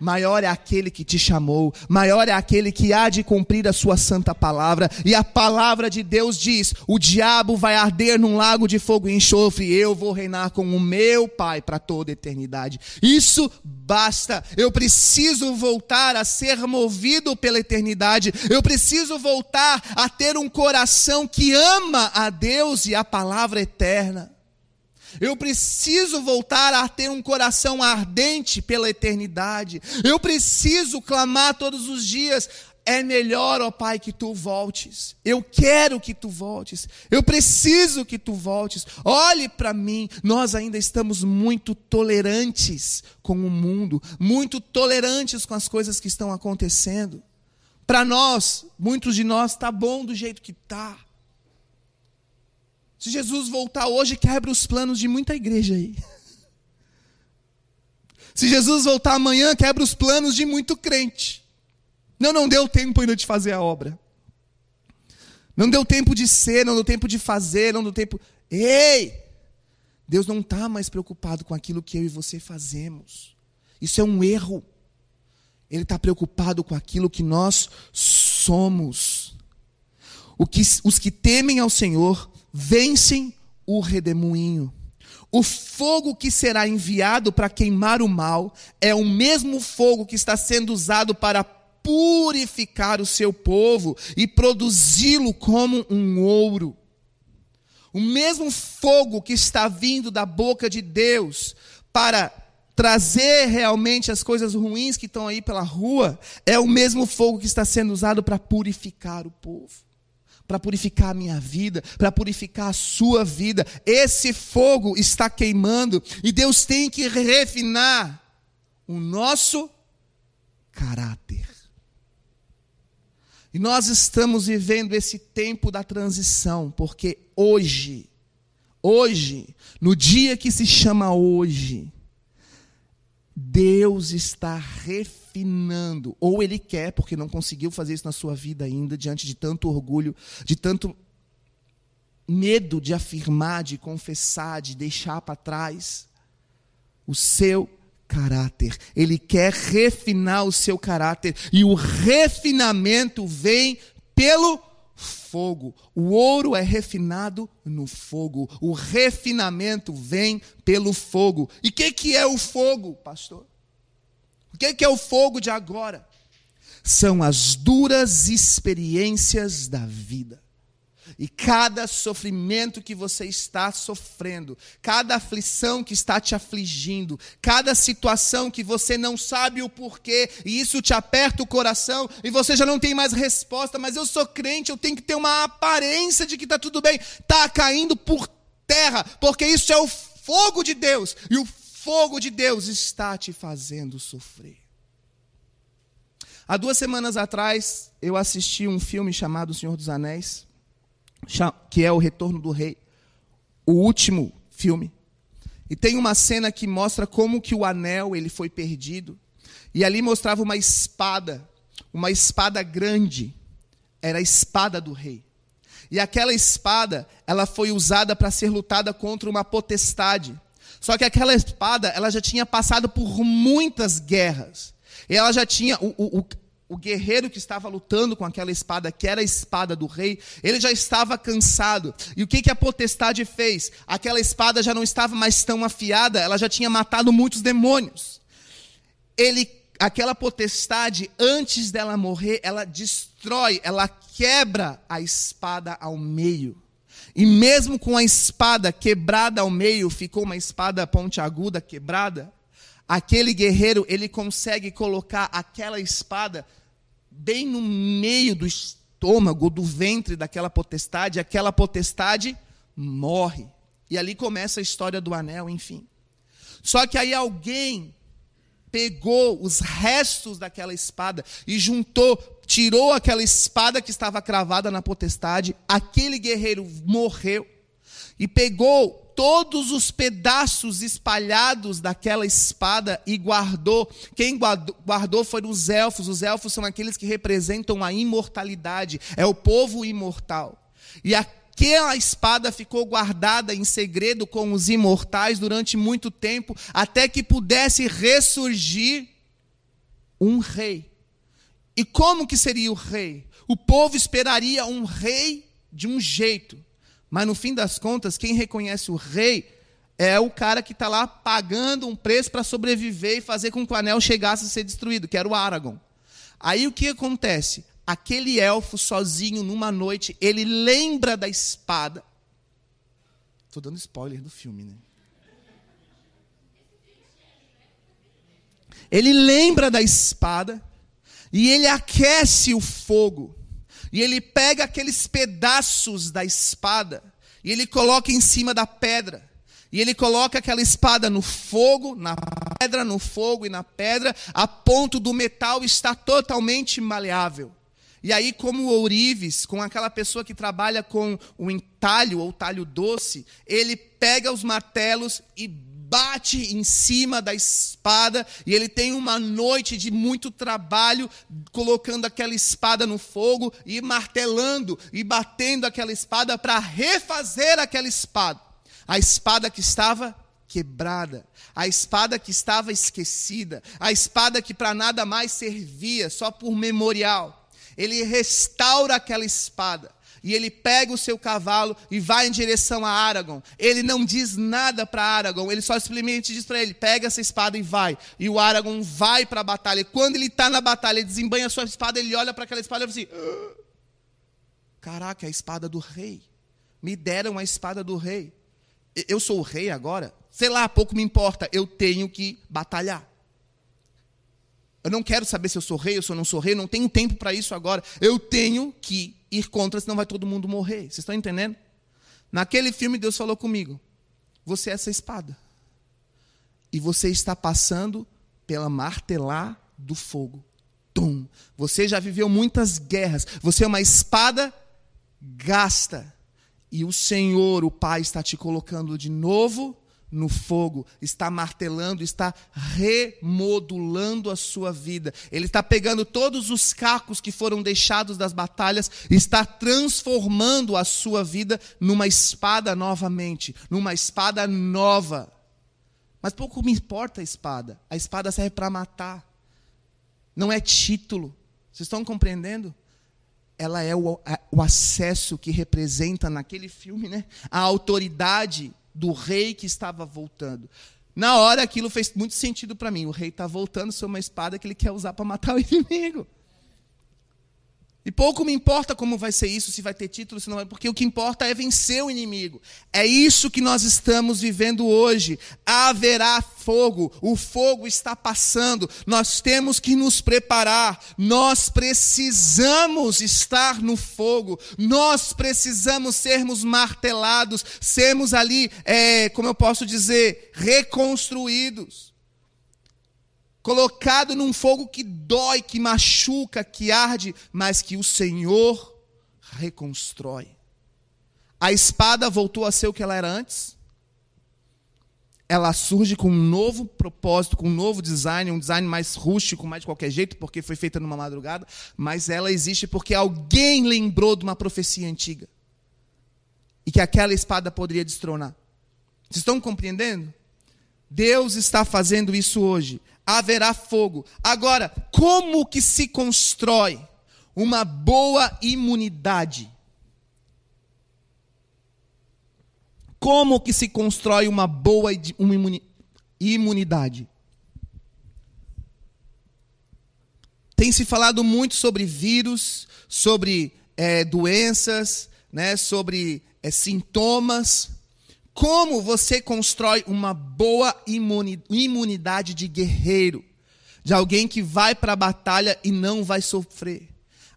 maior é aquele que te chamou, maior é aquele que há de cumprir a sua santa palavra. E a palavra de Deus diz: o diabo vai arder num lago de fogo e enxofre, e eu vou reinar com o meu Pai para toda a eternidade. Isso basta. Eu preciso voltar a ser movido pela eternidade. Eu preciso voltar a ter um coração que ama a Deus e a palavra eterna. Eu preciso voltar a ter um coração ardente pela eternidade. Eu preciso clamar todos os dias. É melhor, ó Pai, que tu voltes. Eu quero que tu voltes. Eu preciso que tu voltes. Olhe para mim. Nós ainda estamos muito tolerantes com o mundo, muito tolerantes com as coisas que estão acontecendo. Para nós, muitos de nós, está bom do jeito que está. Se Jesus voltar hoje, quebra os planos de muita igreja aí. Se Jesus voltar amanhã, quebra os planos de muito crente. Não, não deu tempo ainda de fazer a obra. Não deu tempo de ser, não deu tempo de fazer, não deu tempo. Ei! Deus não está mais preocupado com aquilo que eu e você fazemos. Isso é um erro. Ele está preocupado com aquilo que nós somos. Que, os que temem ao Senhor vencem o redemoinho. O fogo que será enviado para queimar o mal é o mesmo fogo que está sendo usado para purificar o seu povo e produzi-lo como um ouro. O mesmo fogo que está vindo da boca de Deus para trazer realmente as coisas ruins que estão aí pela rua, é o mesmo fogo que está sendo usado para purificar o povo para purificar a minha vida, para purificar a sua vida. Esse fogo está queimando e Deus tem que refinar o nosso caráter. E nós estamos vivendo esse tempo da transição, porque hoje, hoje, no dia que se chama hoje, Deus está refinando, ou Ele quer, porque não conseguiu fazer isso na sua vida ainda, diante de tanto orgulho, de tanto medo de afirmar, de confessar, de deixar para trás o seu caráter. Ele quer refinar o seu caráter, e o refinamento vem pelo fogo. O ouro é refinado no fogo. O refinamento vem pelo fogo. E o que, que é o fogo, pastor? O que é o fogo de agora? São as duras experiências da vida. E cada sofrimento que você está sofrendo, cada aflição que está te afligindo, cada situação que você não sabe o porquê, e isso te aperta o coração, e você já não tem mais resposta, mas eu sou crente, eu tenho que ter uma aparência de que está tudo bem, está caindo por terra, porque isso é o fogo de Deus, e o fogo de Deus está te fazendo sofrer. Há duas semanas atrás, eu assisti um filme chamado O Senhor dos Anéis que é o Retorno do Rei, o último filme. E tem uma cena que mostra como que o anel ele foi perdido. E ali mostrava uma espada, uma espada grande. Era a espada do rei. E aquela espada, ela foi usada para ser lutada contra uma potestade. Só que aquela espada, ela já tinha passado por muitas guerras. E ela já tinha o, o, o guerreiro que estava lutando com aquela espada, que era a espada do rei, ele já estava cansado. E o que, que a potestade fez? Aquela espada já não estava mais tão afiada, ela já tinha matado muitos demônios. Ele, aquela potestade, antes dela morrer, ela destrói, ela quebra a espada ao meio. E mesmo com a espada quebrada ao meio, ficou uma espada pontiaguda quebrada, aquele guerreiro, ele consegue colocar aquela espada bem no meio do estômago, do ventre daquela potestade, aquela potestade morre. E ali começa a história do anel, enfim. Só que aí alguém pegou os restos daquela espada e juntou, tirou aquela espada que estava cravada na potestade, aquele guerreiro morreu e pegou todos os pedaços espalhados daquela espada e guardou. Quem guardou foram os elfos. Os elfos são aqueles que representam a imortalidade, é o povo imortal. E aquela espada ficou guardada em segredo com os imortais durante muito tempo, até que pudesse ressurgir um rei. E como que seria o rei? O povo esperaria um rei de um jeito. Mas no fim das contas, quem reconhece o rei é o cara que está lá pagando um preço para sobreviver e fazer com que o anel chegasse a ser destruído, que era o Aragorn. Aí o que acontece? Aquele elfo sozinho numa noite, ele lembra da espada. Estou dando spoiler do filme, né? Ele lembra da espada e ele aquece o fogo. E ele pega aqueles pedaços da espada e ele coloca em cima da pedra. E ele coloca aquela espada no fogo, na pedra, no fogo e na pedra, a ponto do metal estar totalmente maleável. E aí, como o ourives, com aquela pessoa que trabalha com o entalho ou talho doce, ele pega os martelos e bate em cima da espada e ele tem uma noite de muito trabalho colocando aquela espada no fogo e martelando e batendo aquela espada para refazer aquela espada. A espada que estava quebrada, a espada que estava esquecida, a espada que para nada mais servia, só por memorial. Ele restaura aquela espada e ele pega o seu cavalo e vai em direção a Aragorn. Ele não diz nada para Aragorn, ele só simplesmente diz para ele: pega essa espada e vai. E o Aragorn vai para a batalha. E quando ele está na batalha, ele desembanha a sua espada, ele olha para aquela espada e fala assim: ah, caraca, é a espada do rei. Me deram a espada do rei. Eu sou o rei agora? Sei lá, pouco me importa, eu tenho que batalhar. Eu não quero saber se eu sou rei ou se eu não sou rei, não tenho tempo para isso agora. Eu tenho que ir contra, senão vai todo mundo morrer. Vocês estão entendendo? Naquele filme, Deus falou comigo: Você é essa espada. E você está passando pela martelar do fogo. Tum. Você já viveu muitas guerras. Você é uma espada gasta. E o Senhor, o Pai, está te colocando de novo no fogo, está martelando, está remodulando a sua vida. Ele está pegando todos os cacos que foram deixados das batalhas, está transformando a sua vida numa espada novamente, numa espada nova. Mas pouco me importa a espada. A espada serve para matar. Não é título. Vocês estão compreendendo? Ela é o, o acesso que representa naquele filme, né? A autoridade do rei que estava voltando. Na hora aquilo fez muito sentido para mim. O rei está voltando sobre uma espada que ele quer usar para matar o inimigo. E pouco me importa como vai ser isso, se vai ter título, se não vai, porque o que importa é vencer o inimigo. É isso que nós estamos vivendo hoje. Haverá fogo, o fogo está passando. Nós temos que nos preparar. Nós precisamos estar no fogo. Nós precisamos sermos martelados, sermos ali, é, como eu posso dizer, reconstruídos colocado num fogo que dói, que machuca, que arde, mas que o Senhor reconstrói. A espada voltou a ser o que ela era antes. Ela surge com um novo propósito, com um novo design, um design mais rústico, mais de qualquer jeito, porque foi feita numa madrugada, mas ela existe porque alguém lembrou de uma profecia antiga. E que aquela espada poderia destronar. Vocês estão compreendendo? Deus está fazendo isso hoje haverá fogo. Agora, como que se constrói uma boa imunidade? Como que se constrói uma boa imunidade? Tem se falado muito sobre vírus, sobre é, doenças, né, sobre é, sintomas. Como você constrói uma boa imunidade de guerreiro, de alguém que vai para a batalha e não vai sofrer?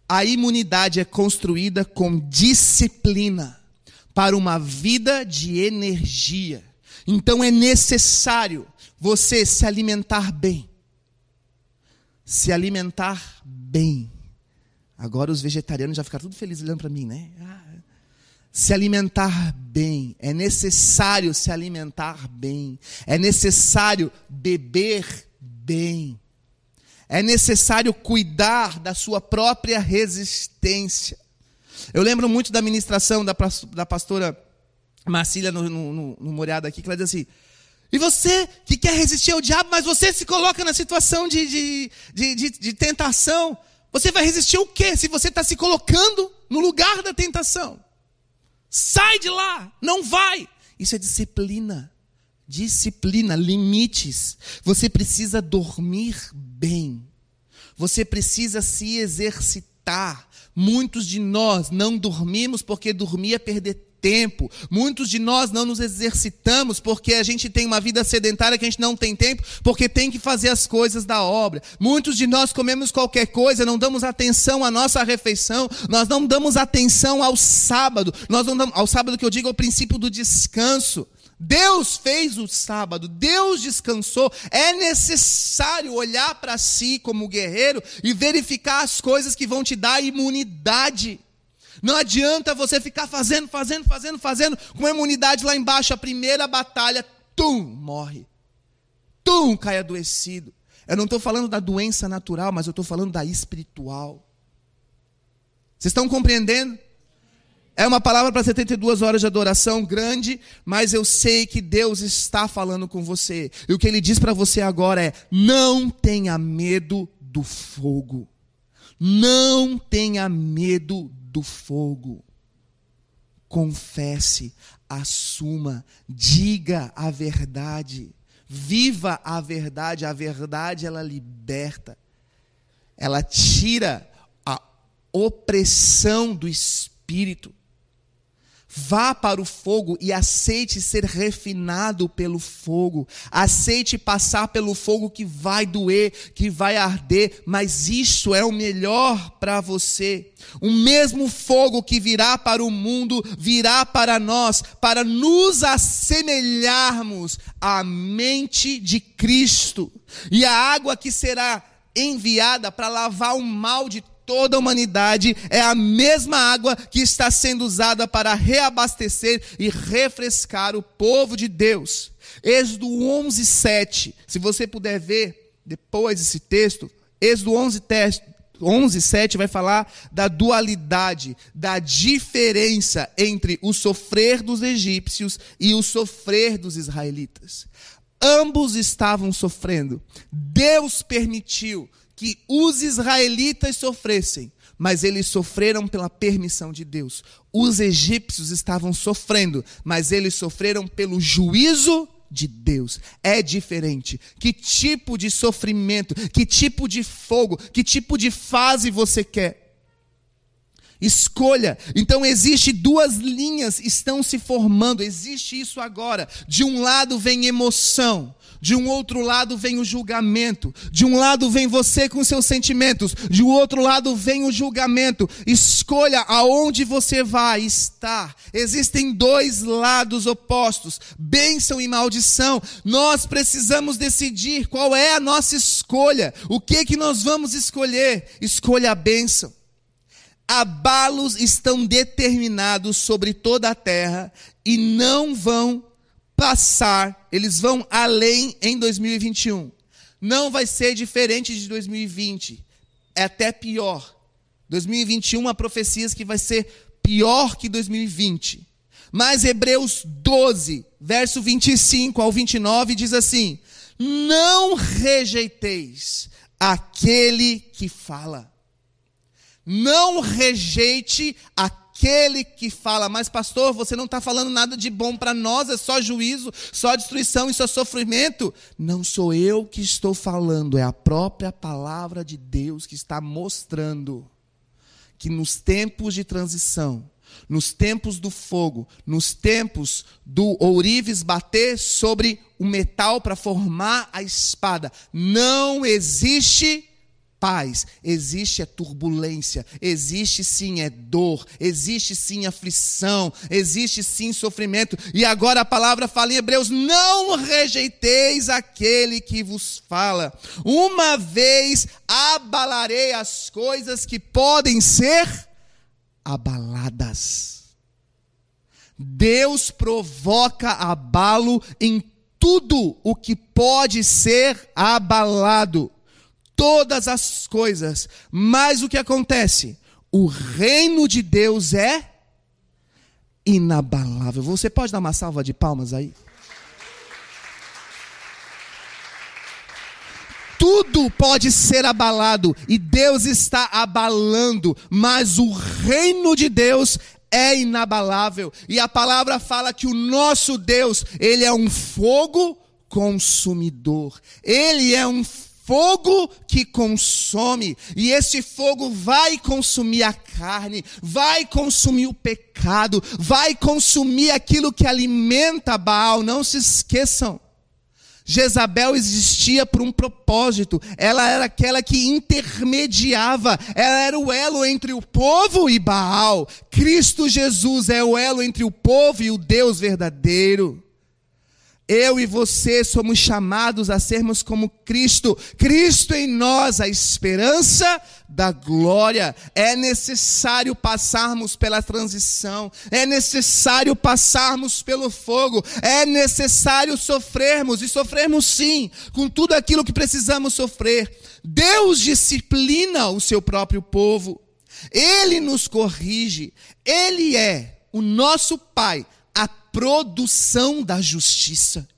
A imunidade é construída com disciplina para uma vida de energia. Então é necessário você se alimentar bem. Se alimentar bem. Agora os vegetarianos já ficaram tudo felizes olhando para mim, né? Ah, se alimentar bem, é necessário se alimentar bem, é necessário beber bem, é necessário cuidar da sua própria resistência. Eu lembro muito da ministração da, da pastora Marcília no, no, no, no Moriada aqui, que ela diz assim: e você que quer resistir ao diabo, mas você se coloca na situação de, de, de, de, de tentação, você vai resistir o quê? Se você está se colocando no lugar da tentação. Sai de lá, não vai. Isso é disciplina. Disciplina, limites. Você precisa dormir bem. Você precisa se exercitar. Muitos de nós não dormimos porque dormir é perder tempo. Muitos de nós não nos exercitamos porque a gente tem uma vida sedentária que a gente não tem tempo, porque tem que fazer as coisas da obra. Muitos de nós comemos qualquer coisa, não damos atenção à nossa refeição, nós não damos atenção ao sábado. Nós não damos, ao sábado que eu digo é o princípio do descanso. Deus fez o sábado, Deus descansou. É necessário olhar para si como guerreiro e verificar as coisas que vão te dar imunidade. Não adianta você ficar fazendo, fazendo, fazendo, fazendo, com a imunidade lá embaixo, a primeira batalha, tum, morre. Tum, cai adoecido. Eu não estou falando da doença natural, mas eu estou falando da espiritual. Vocês estão compreendendo? É uma palavra para 72 horas de adoração grande, mas eu sei que Deus está falando com você. E o que ele diz para você agora é: não tenha medo do fogo. Não tenha medo do fogo. Confesse, assuma, diga a verdade. Viva a verdade, a verdade ela liberta. Ela tira a opressão do espírito. Vá para o fogo e aceite ser refinado pelo fogo. Aceite passar pelo fogo que vai doer, que vai arder, mas isso é o melhor para você. O mesmo fogo que virá para o mundo virá para nós, para nos assemelharmos à mente de Cristo. E a água que será enviada para lavar o mal de toda a humanidade é a mesma água que está sendo usada para reabastecer e refrescar o povo de Deus. Êxodo 11, 7. Se você puder ver depois esse texto, Êxodo 11, 11, 7 vai falar da dualidade, da diferença entre o sofrer dos egípcios e o sofrer dos israelitas. Ambos estavam sofrendo. Deus permitiu que os israelitas sofressem, mas eles sofreram pela permissão de Deus. Os egípcios estavam sofrendo, mas eles sofreram pelo juízo de Deus. É diferente. Que tipo de sofrimento, que tipo de fogo, que tipo de fase você quer? Escolha. Então existe duas linhas estão se formando. Existe isso agora. De um lado vem emoção, de um outro lado vem o julgamento. De um lado vem você com seus sentimentos. De outro lado vem o julgamento. Escolha aonde você vai estar. Existem dois lados opostos: bênção e maldição. Nós precisamos decidir qual é a nossa escolha. O que que nós vamos escolher? Escolha a bênção abalos estão determinados sobre toda a terra e não vão passar, eles vão além em 2021. Não vai ser diferente de 2020. É até pior. 2021 há profecias que vai ser pior que 2020. Mas Hebreus 12, verso 25 ao 29 diz assim: Não rejeiteis aquele que fala. Não rejeite aquele que fala, mas pastor, você não está falando nada de bom para nós, é só juízo, só destruição e só sofrimento. Não sou eu que estou falando, é a própria palavra de Deus que está mostrando que nos tempos de transição, nos tempos do fogo, nos tempos do ourives bater sobre o metal para formar a espada, não existe paz, existe a turbulência, existe sim é dor, existe sim aflição, existe sim sofrimento. E agora a palavra fala em Hebreus: não rejeiteis aquele que vos fala. Uma vez abalarei as coisas que podem ser abaladas. Deus provoca abalo em tudo o que pode ser abalado todas as coisas. Mas o que acontece? O reino de Deus é inabalável. Você pode dar uma salva de palmas aí? Tudo pode ser abalado e Deus está abalando, mas o reino de Deus é inabalável. E a palavra fala que o nosso Deus, ele é um fogo consumidor. Ele é um fogo que consome, e esse fogo vai consumir a carne, vai consumir o pecado, vai consumir aquilo que alimenta Baal. Não se esqueçam. Jezabel existia por um propósito. Ela era aquela que intermediava. Ela era o elo entre o povo e Baal. Cristo Jesus é o elo entre o povo e o Deus verdadeiro. Eu e você somos chamados a sermos como Cristo. Cristo em nós, a esperança da glória. É necessário passarmos pela transição. É necessário passarmos pelo fogo. É necessário sofrermos e sofrermos sim, com tudo aquilo que precisamos sofrer. Deus disciplina o seu próprio povo. Ele nos corrige. Ele é o nosso Pai produção da justiça.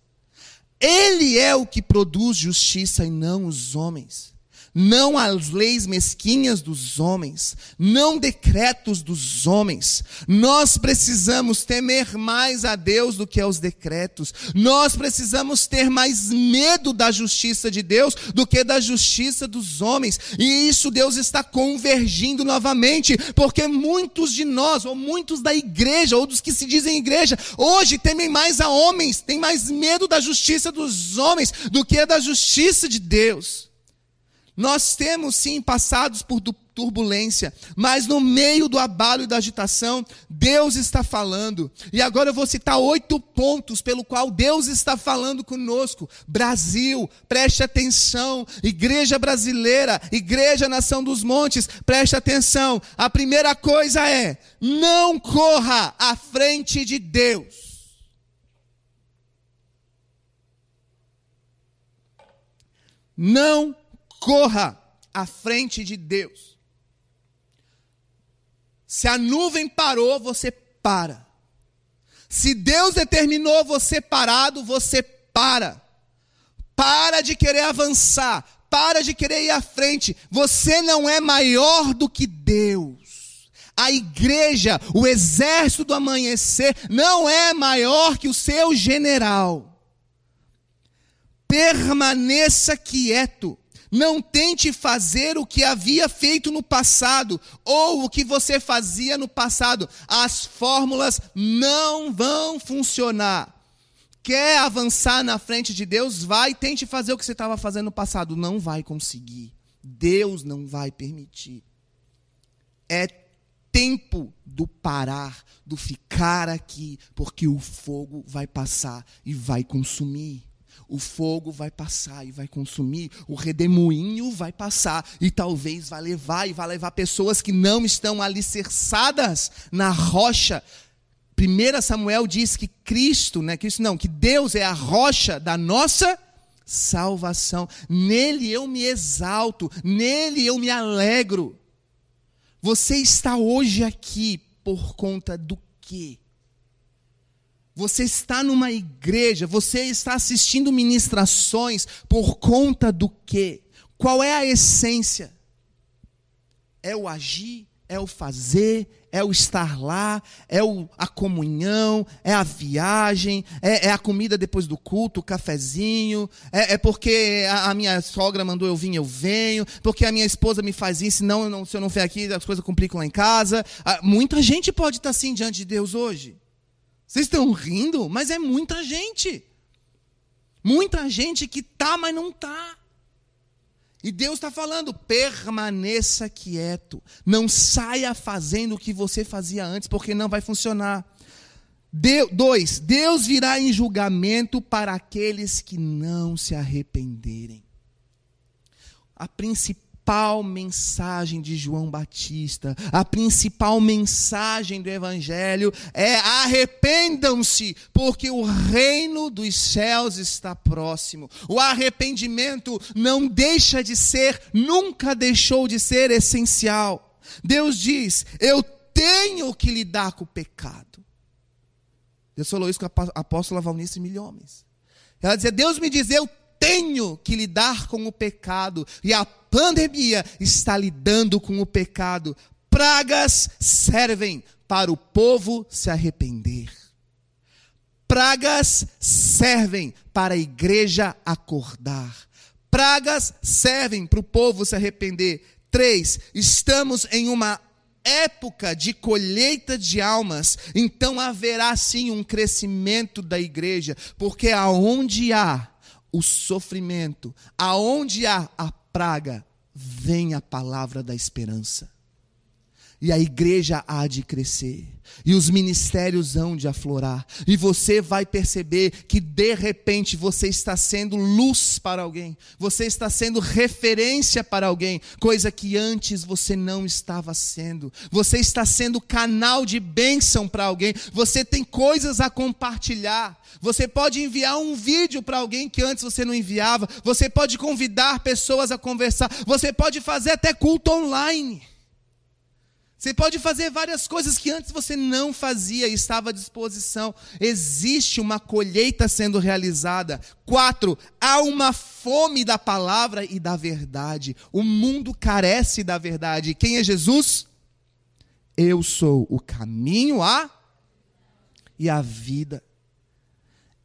Ele é o que produz justiça e não os homens não as leis mesquinhas dos homens, não decretos dos homens. Nós precisamos temer mais a Deus do que aos decretos. Nós precisamos ter mais medo da justiça de Deus do que da justiça dos homens. E isso Deus está convergindo novamente, porque muitos de nós, ou muitos da igreja, ou dos que se dizem igreja, hoje temem mais a homens, têm mais medo da justiça dos homens do que da justiça de Deus. Nós temos sim passados por turbulência, mas no meio do abalo e da agitação, Deus está falando. E agora eu vou citar oito pontos pelo qual Deus está falando conosco. Brasil, preste atenção. Igreja brasileira, Igreja Nação dos Montes, preste atenção. A primeira coisa é: não corra à frente de Deus. Não corra à frente de Deus. Se a nuvem parou, você para. Se Deus determinou você parado, você para. Para de querer avançar, para de querer ir à frente. Você não é maior do que Deus. A igreja, o exército do amanhecer, não é maior que o seu general. permaneça quieto. Não tente fazer o que havia feito no passado ou o que você fazia no passado. As fórmulas não vão funcionar. Quer avançar na frente de Deus? Vai, tente fazer o que você estava fazendo no passado. Não vai conseguir. Deus não vai permitir. É tempo do parar, do ficar aqui, porque o fogo vai passar e vai consumir o fogo vai passar e vai consumir, o redemoinho vai passar e talvez vai levar e vai levar pessoas que não estão alicerçadas na rocha. 1 Samuel diz que Cristo, né, Cristo não, que Deus é a rocha da nossa salvação. Nele eu me exalto, nele eu me alegro. Você está hoje aqui por conta do quê? Você está numa igreja, você está assistindo ministrações por conta do quê? Qual é a essência? É o agir, é o fazer, é o estar lá, é o, a comunhão, é a viagem, é, é, a comida depois do culto, o cafezinho, é, é porque a, a, minha sogra mandou eu vir, eu venho, porque a minha esposa me faz isso, senão não, se eu não for aqui, as coisas complicam lá em casa. Ah, muita gente pode estar assim diante de Deus hoje. Vocês estão rindo? Mas é muita gente. Muita gente que tá, mas não tá. E Deus está falando: permaneça quieto. Não saia fazendo o que você fazia antes, porque não vai funcionar. De, dois, Deus virá em julgamento para aqueles que não se arrependerem. A principal principal mensagem de João Batista, a principal mensagem do Evangelho é: arrependam-se, porque o reino dos céus está próximo. O arrependimento não deixa de ser, nunca deixou de ser essencial. Deus diz: eu tenho que lidar com o pecado. Deus falou isso com a apóstola Valnice Milhomens. Ela dizia: Deus me diz, eu tenho que lidar com o pecado. E a pandemia está lidando com o pecado. Pragas servem para o povo se arrepender. Pragas servem para a igreja acordar. Pragas servem para o povo se arrepender. Três, estamos em uma época de colheita de almas, então haverá sim um crescimento da igreja, porque aonde há o sofrimento, aonde há a praga, vem a palavra da esperança. E a igreja há de crescer. E os ministérios hão de aflorar, e você vai perceber que de repente você está sendo luz para alguém, você está sendo referência para alguém, coisa que antes você não estava sendo. Você está sendo canal de bênção para alguém, você tem coisas a compartilhar. Você pode enviar um vídeo para alguém que antes você não enviava, você pode convidar pessoas a conversar, você pode fazer até culto online. Você pode fazer várias coisas que antes você não fazia e estava à disposição. Existe uma colheita sendo realizada. Quatro, há uma fome da palavra e da verdade. O mundo carece da verdade. Quem é Jesus? Eu sou o caminho, a e a vida.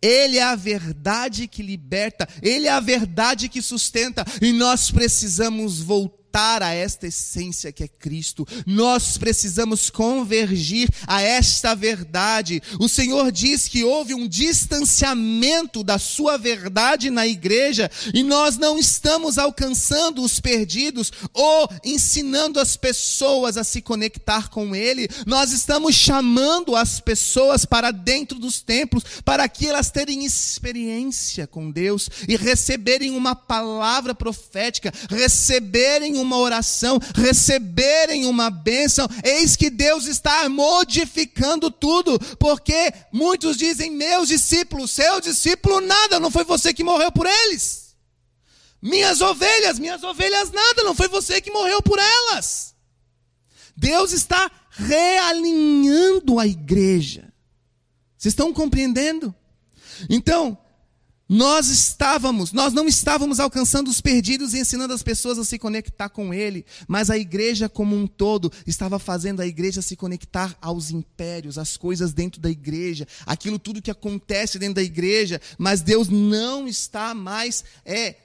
Ele é a verdade que liberta, Ele é a verdade que sustenta, e nós precisamos voltar voltar a esta essência que é Cristo. Nós precisamos convergir a esta verdade. O Senhor diz que houve um distanciamento da sua verdade na igreja e nós não estamos alcançando os perdidos ou ensinando as pessoas a se conectar com Ele. Nós estamos chamando as pessoas para dentro dos templos para que elas terem experiência com Deus e receberem uma palavra profética, receberem uma oração, receberem uma bênção, eis que Deus está modificando tudo, porque muitos dizem, meus discípulos, seu discípulo, nada, não foi você que morreu por eles. Minhas ovelhas, minhas ovelhas, nada, não foi você que morreu por elas. Deus está realinhando a igreja. Vocês estão compreendendo? Então, Nós estávamos, nós não estávamos alcançando os perdidos e ensinando as pessoas a se conectar com Ele, mas a igreja como um todo estava fazendo a igreja se conectar aos impérios, às coisas dentro da igreja, aquilo tudo que acontece dentro da igreja, mas Deus não está mais é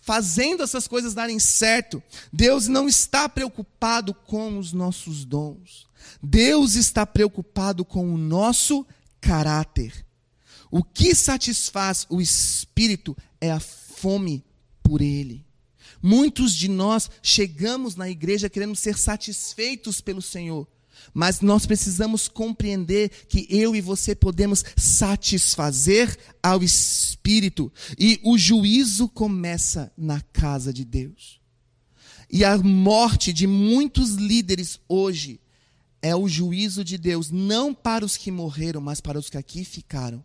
fazendo essas coisas darem certo. Deus não está preocupado com os nossos dons. Deus está preocupado com o nosso caráter. O que satisfaz o espírito é a fome por Ele. Muitos de nós chegamos na igreja querendo ser satisfeitos pelo Senhor, mas nós precisamos compreender que eu e você podemos satisfazer ao Espírito. E o juízo começa na casa de Deus. E a morte de muitos líderes hoje é o juízo de Deus, não para os que morreram, mas para os que aqui ficaram.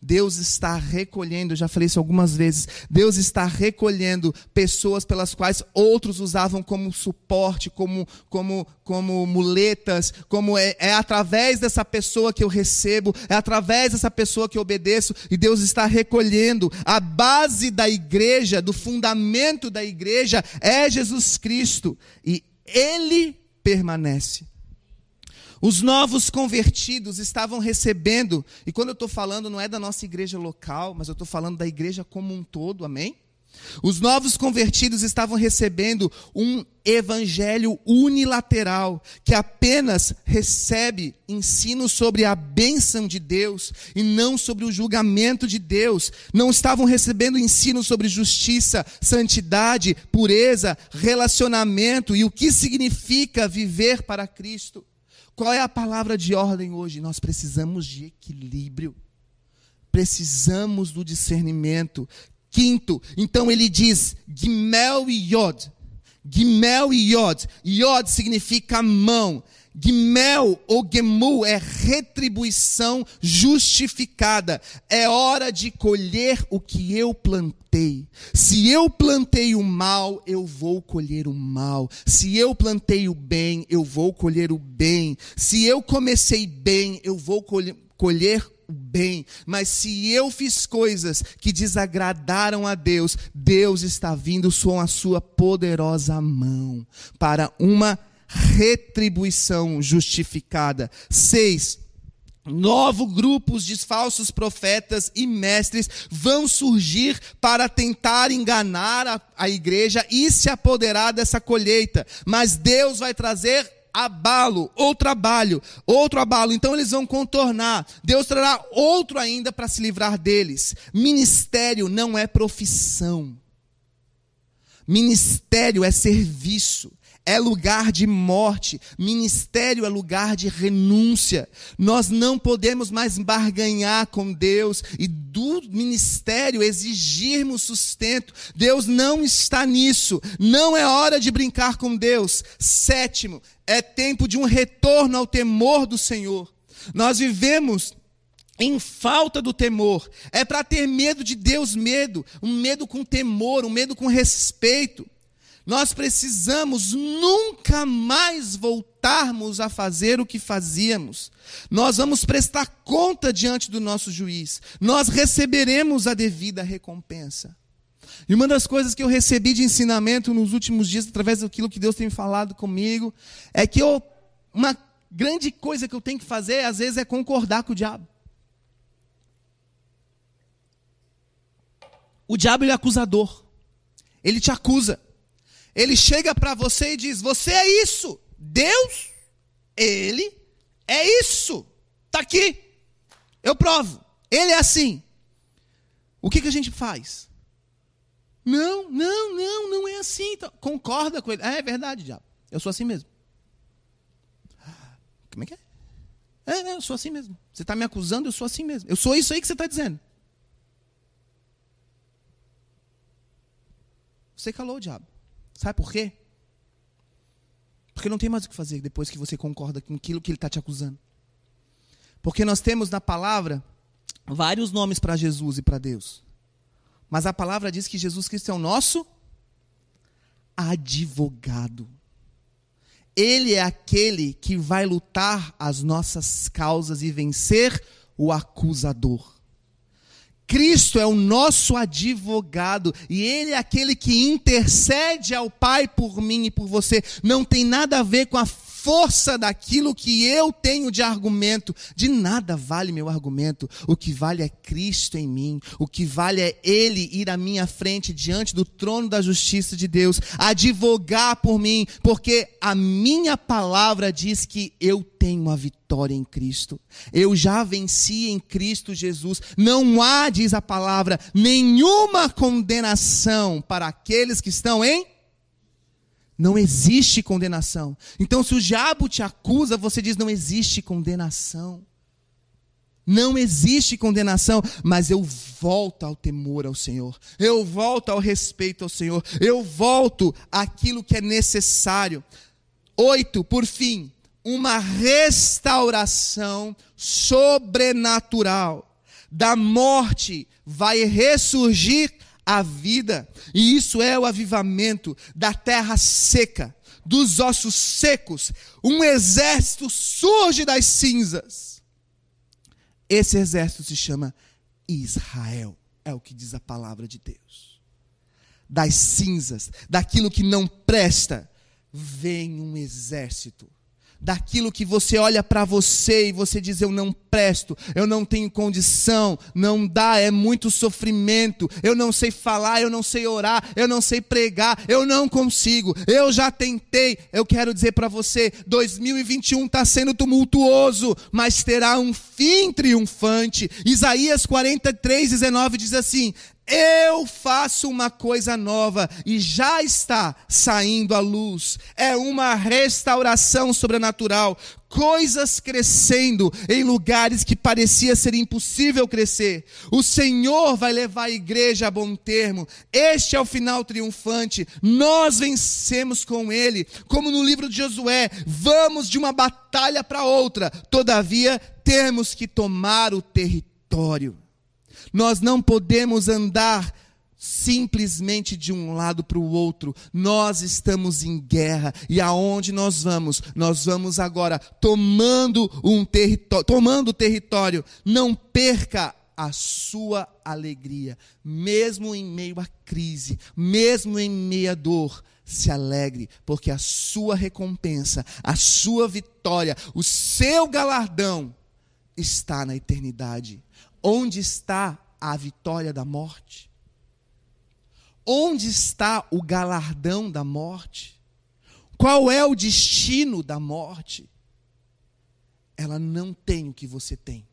Deus está recolhendo, já falei isso algumas vezes, Deus está recolhendo pessoas pelas quais outros usavam como suporte, como, como, como muletas, como é, é através dessa pessoa que eu recebo, é através dessa pessoa que eu obedeço, e Deus está recolhendo. A base da igreja, do fundamento da igreja é Jesus Cristo, e Ele permanece. Os novos convertidos estavam recebendo, e quando eu estou falando, não é da nossa igreja local, mas eu estou falando da igreja como um todo, amém? Os novos convertidos estavam recebendo um evangelho unilateral, que apenas recebe ensino sobre a bênção de Deus e não sobre o julgamento de Deus. Não estavam recebendo ensino sobre justiça, santidade, pureza, relacionamento e o que significa viver para Cristo. Qual é a palavra de ordem hoje? Nós precisamos de equilíbrio. Precisamos do discernimento. Quinto, então ele diz: Gimel e Yod. Gimel e Yod. Yod significa mão. Gimel ou Gemu é retribuição justificada. É hora de colher o que eu plantei. Se eu plantei o mal, eu vou colher o mal. Se eu plantei o bem, eu vou colher o bem. Se eu comecei bem, eu vou colher, o bem, mas se eu fiz coisas que desagradaram a Deus, Deus está vindo com a sua poderosa mão para uma retribuição justificada. Seis, Novos grupos de falsos profetas e mestres vão surgir para tentar enganar a, a, igreja e se apoderar dessa colheita. Mas Deus vai trazer abalo, ou trabalho, outro abalo. Então eles vão contornar. Deus trará outro ainda para se livrar deles. Ministério não é profissão. Ministério é serviço é lugar de morte, ministério é lugar de renúncia. Nós não podemos mais barganhar com Deus e do ministério exigirmos sustento. Deus não está nisso. Não é hora de brincar com Deus. Sétimo, é tempo de um retorno ao temor do Senhor. Nós vivemos em falta do temor. É para ter medo de Deus, medo, um medo com temor, um medo com respeito. Nós precisamos nunca mais voltarmos a fazer o que fazíamos. Nós vamos prestar conta diante do nosso juiz. Nós receberemos a devida recompensa. E uma das coisas que eu recebi de ensinamento nos últimos dias, através daquilo que Deus tem falado comigo, é que eu, uma grande coisa que eu tenho que fazer, às vezes, é concordar com o diabo. O diabo ele é acusador. Ele te acusa. Ele chega para você e diz: Você é isso. Deus, Ele é isso. Está aqui. Eu provo. Ele é assim. O que, que a gente faz? Não, não, não, não é assim. Então, concorda com ele. É, é verdade, diabo. Eu sou assim mesmo. Como é que é? É, né, eu sou assim mesmo. Você está me acusando, eu sou assim mesmo. Eu sou isso aí que você está dizendo. Você calou diabo. Sabe por quê? Porque não tem mais o que fazer depois que você concorda com aquilo que ele está te acusando. Porque nós temos na palavra vários nomes para Jesus e para Deus. Mas a palavra diz que Jesus Cristo é o nosso advogado. Ele é aquele que vai lutar as nossas causas e vencer o acusador. Cristo é o nosso advogado e ele é aquele que intercede ao Pai por mim e por você. Não tem nada a ver com a força daquilo que eu tenho de argumento. De nada vale meu argumento. O que vale é Cristo em mim. O que vale é Ele ir à minha frente diante do trono da justiça de Deus, advogar por mim, porque a minha palavra diz que eu tenho a vitória em Cristo. Eu já venci em Cristo Jesus. Não há, diz a palavra, nenhuma condenação para aqueles que estão em não existe condenação. Então, se o diabo te acusa, você diz: não existe condenação. Não existe condenação, mas eu volto ao temor ao Senhor, eu volto ao respeito ao Senhor, eu volto àquilo que é necessário. Oito, por fim, uma restauração sobrenatural. Da morte vai ressurgir a vida. E isso é o avivamento da terra seca, dos ossos secos. Um exército surge das cinzas. Esse exército se chama Israel, é o que diz a palavra de Deus. Das cinzas, daquilo que não presta, vem um exército daquilo que você olha para você e você diz: Eu não presto, eu não tenho condição, não dá, é muito sofrimento, eu não sei falar, eu não sei orar, eu não sei pregar, eu não consigo, eu já tentei. Eu quero dizer para você: 2021 está sendo tumultuoso, mas terá um fim triunfante. Isaías 43, 19 diz assim: eu faço uma coisa nova e já está saindo à luz. É uma restauração sobrenatural. Coisas crescendo em lugares que parecia ser impossível crescer. O Senhor vai levar a igreja a bom termo. Este é o final triunfante. Nós vencemos com Ele. Como no livro de Josué, vamos de uma batalha para outra. Todavia, temos que tomar o território. Nós não podemos andar simplesmente de um lado para o outro. Nós estamos em guerra e aonde nós vamos? Nós vamos agora tomando um território, tomando território. Não perca a sua alegria, mesmo em meio à crise, mesmo em meio à dor. Se alegre, porque a sua recompensa, a sua vitória, o seu galardão está na eternidade. Onde está a vitória da morte? Onde está o galardão da morte? Qual é o destino da morte? Ela não tem o que você tem.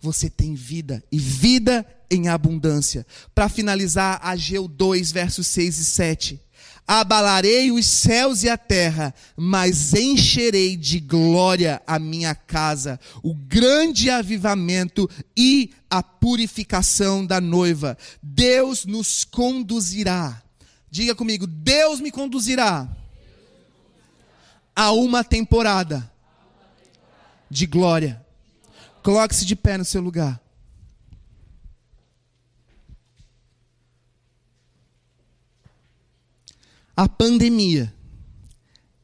Você tem vida e vida em abundância. Para finalizar, Ageu 2, versos 6 e 7 abalarei os céus e a terra, mas encherei de glória a minha casa, o grande avivamento e a purificação da noiva. Deus nos conduzirá. Diga comigo, Deus me conduzirá a uma temporada de glória. Coloque-se de pé no seu lugar. A pandemia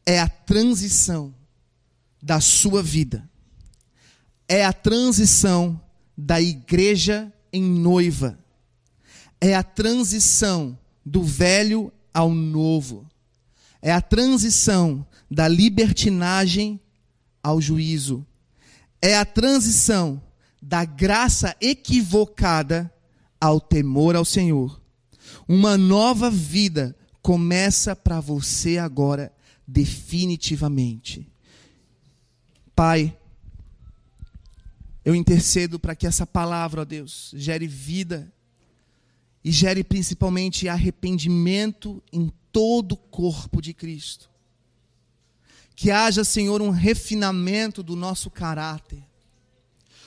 é a transição da sua vida. É a transição da igreja em noiva. É a transição do velho ao novo. É a transição da libertinagem ao juízo. É a transição da graça equivocada ao temor ao Senhor. Uma nova vida começa para você agora, definitivamente. Pai, eu intercedo para que essa palavra, ó Deus, gere vida e gere principalmente arrependimento em todo o corpo de Cristo. Que haja, Senhor, um refinamento do nosso caráter,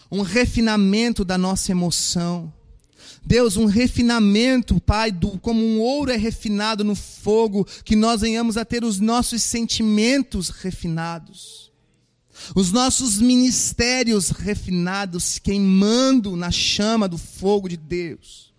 um refinamento da nossa emoção Deus, um refinamento, Pai, do, como um ouro é refinado no fogo, que nós venhamos a ter os nossos sentimentos refinados, os nossos ministérios refinados, queimando na chama do fogo de Deus.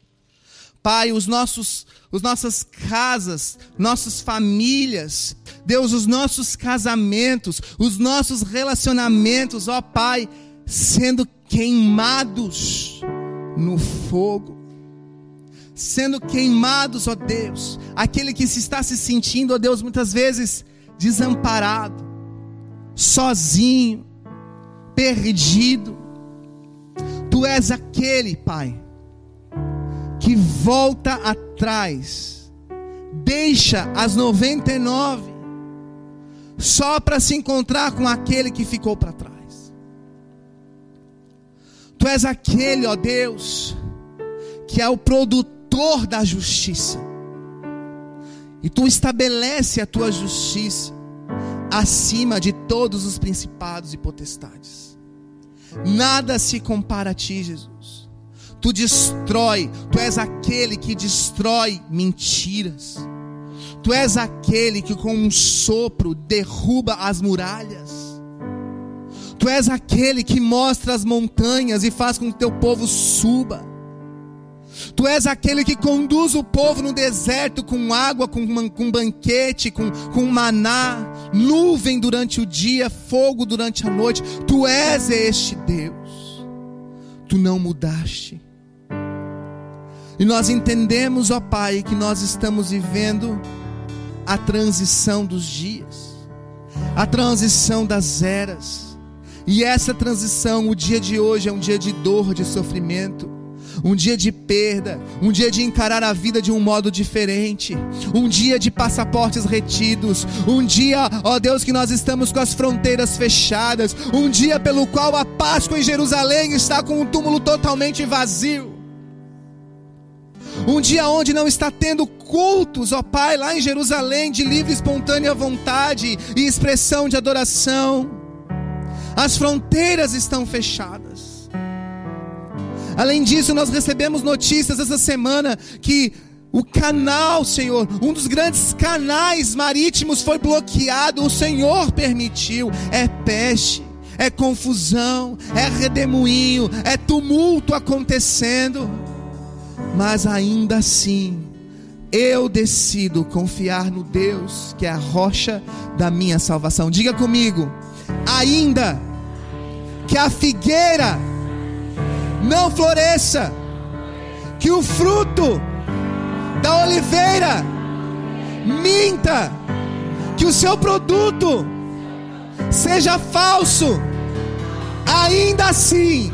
Pai, os nossos, os nossas casas, nossas famílias, Deus, os nossos casamentos, os nossos relacionamentos, ó Pai, sendo queimados no fogo. sendo queimados, ó Deus. Aquele que se está se sentindo, ó Deus, muitas vezes desamparado, sozinho, perdido. Tu és aquele, Pai, que volta atrás, deixa as 99 só para se encontrar com aquele que ficou para trás. Tu és aquele, ó Deus, que é o produtor da justiça. E tu estabelece a tua justiça acima de todos os principados e potestades. Nada se compara a ti, Jesus. Tu destrói, tu és aquele que destrói mentiras. Tu és aquele que com um sopro derruba as muralhas. Tu és aquele que mostra as montanhas e faz com que teu povo suba. Tu és aquele que conduz o povo no deserto com água, com, com banquete, com, com maná, nuvem durante o dia, fogo durante a noite. Tu és este Deus. Tu não mudaste. E nós entendemos, ó Pai, que nós estamos vivendo a transição dos dias, a transição das eras. E essa transição, o dia de hoje é um dia de dor, de sofrimento, um dia de perda, um dia de encarar a vida de um modo diferente, um dia de passaportes retidos, um dia, ó Deus, que nós estamos com as fronteiras fechadas, um dia pelo qual a Páscoa em Jerusalém está com um túmulo totalmente vazio. Um dia onde não está tendo cultos, ó Pai, lá em Jerusalém, de livre espontânea vontade e expressão de adoração. As fronteiras estão fechadas. Além disso, nós recebemos notícias essa semana que o canal, Senhor, um dos grandes canais marítimos foi bloqueado, o Senhor permitiu. É peste, é confusão, é redemoinho, é tumulto acontecendo mas ainda assim, eu decido confiar no Deus que é a rocha da minha salvação. Diga comigo, ainda que a figueira não floresça, que o fruto da oliveira minta, que o seu produto seja falso, ainda assim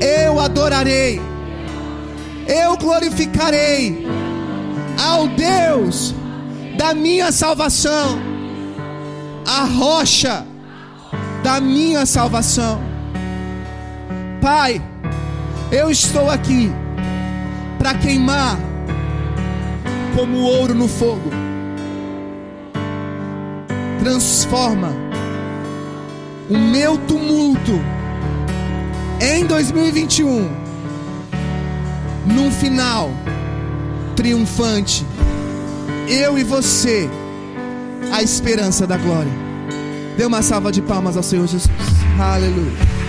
eu adorarei eu glorificarei ao Deus da minha salvação, a rocha da minha salvação. Pai, eu estou aqui para queimar como ouro no fogo. Transforma o meu tumulto em 2021 num final triunfante. Eu e você, a esperança da glória. Dê uma salva de palmas ao Senhor Jesus. Aleluia.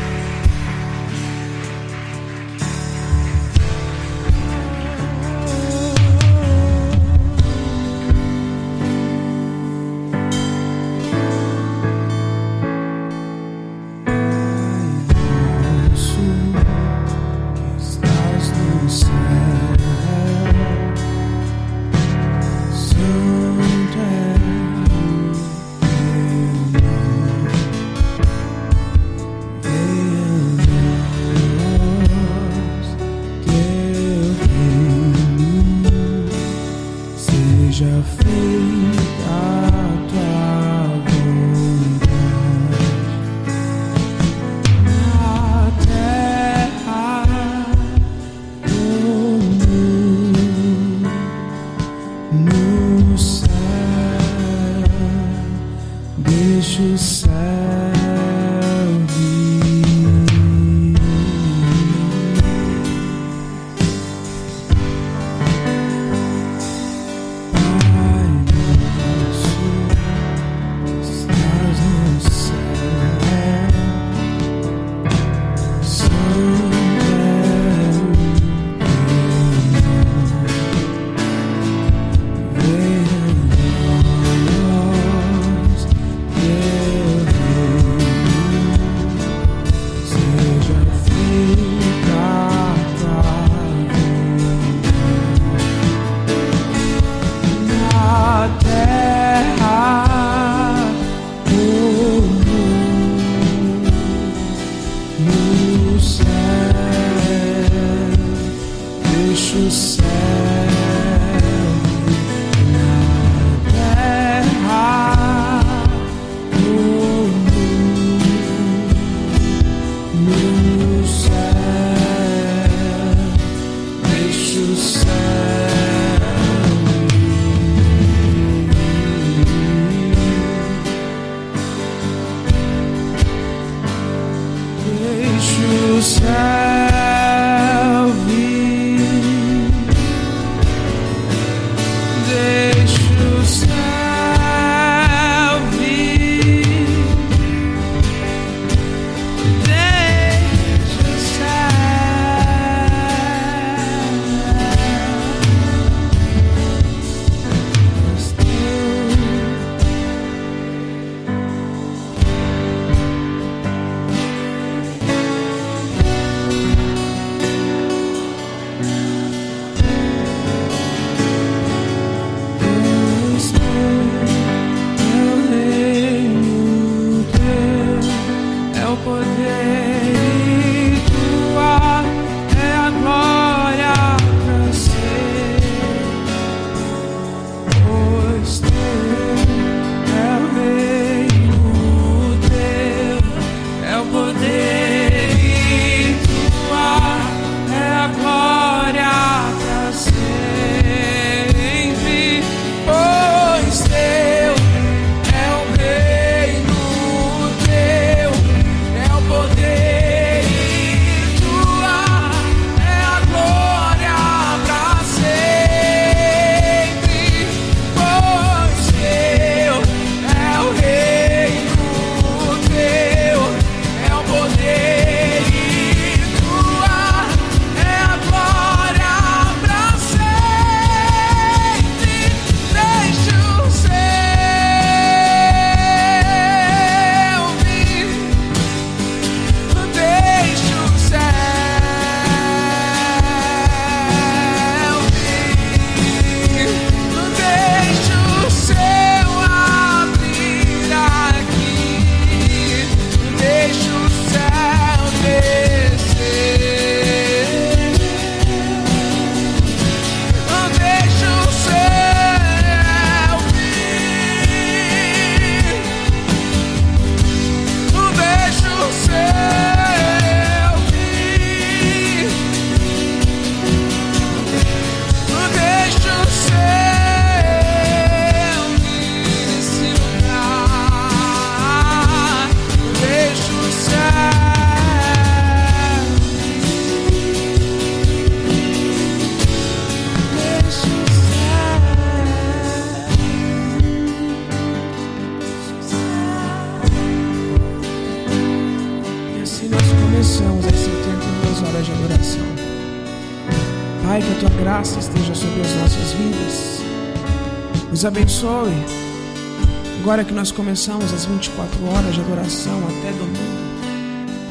nós começamos as 24 horas de adoração até domingo.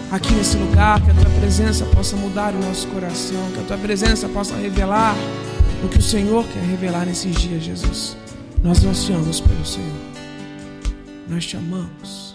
Aqui nesse lugar, que a tua presença possa mudar o nosso coração, que a tua presença possa revelar o que o Senhor quer revelar nesses dias, Jesus. Nós ansiamos pelo Senhor. Nós te amamos.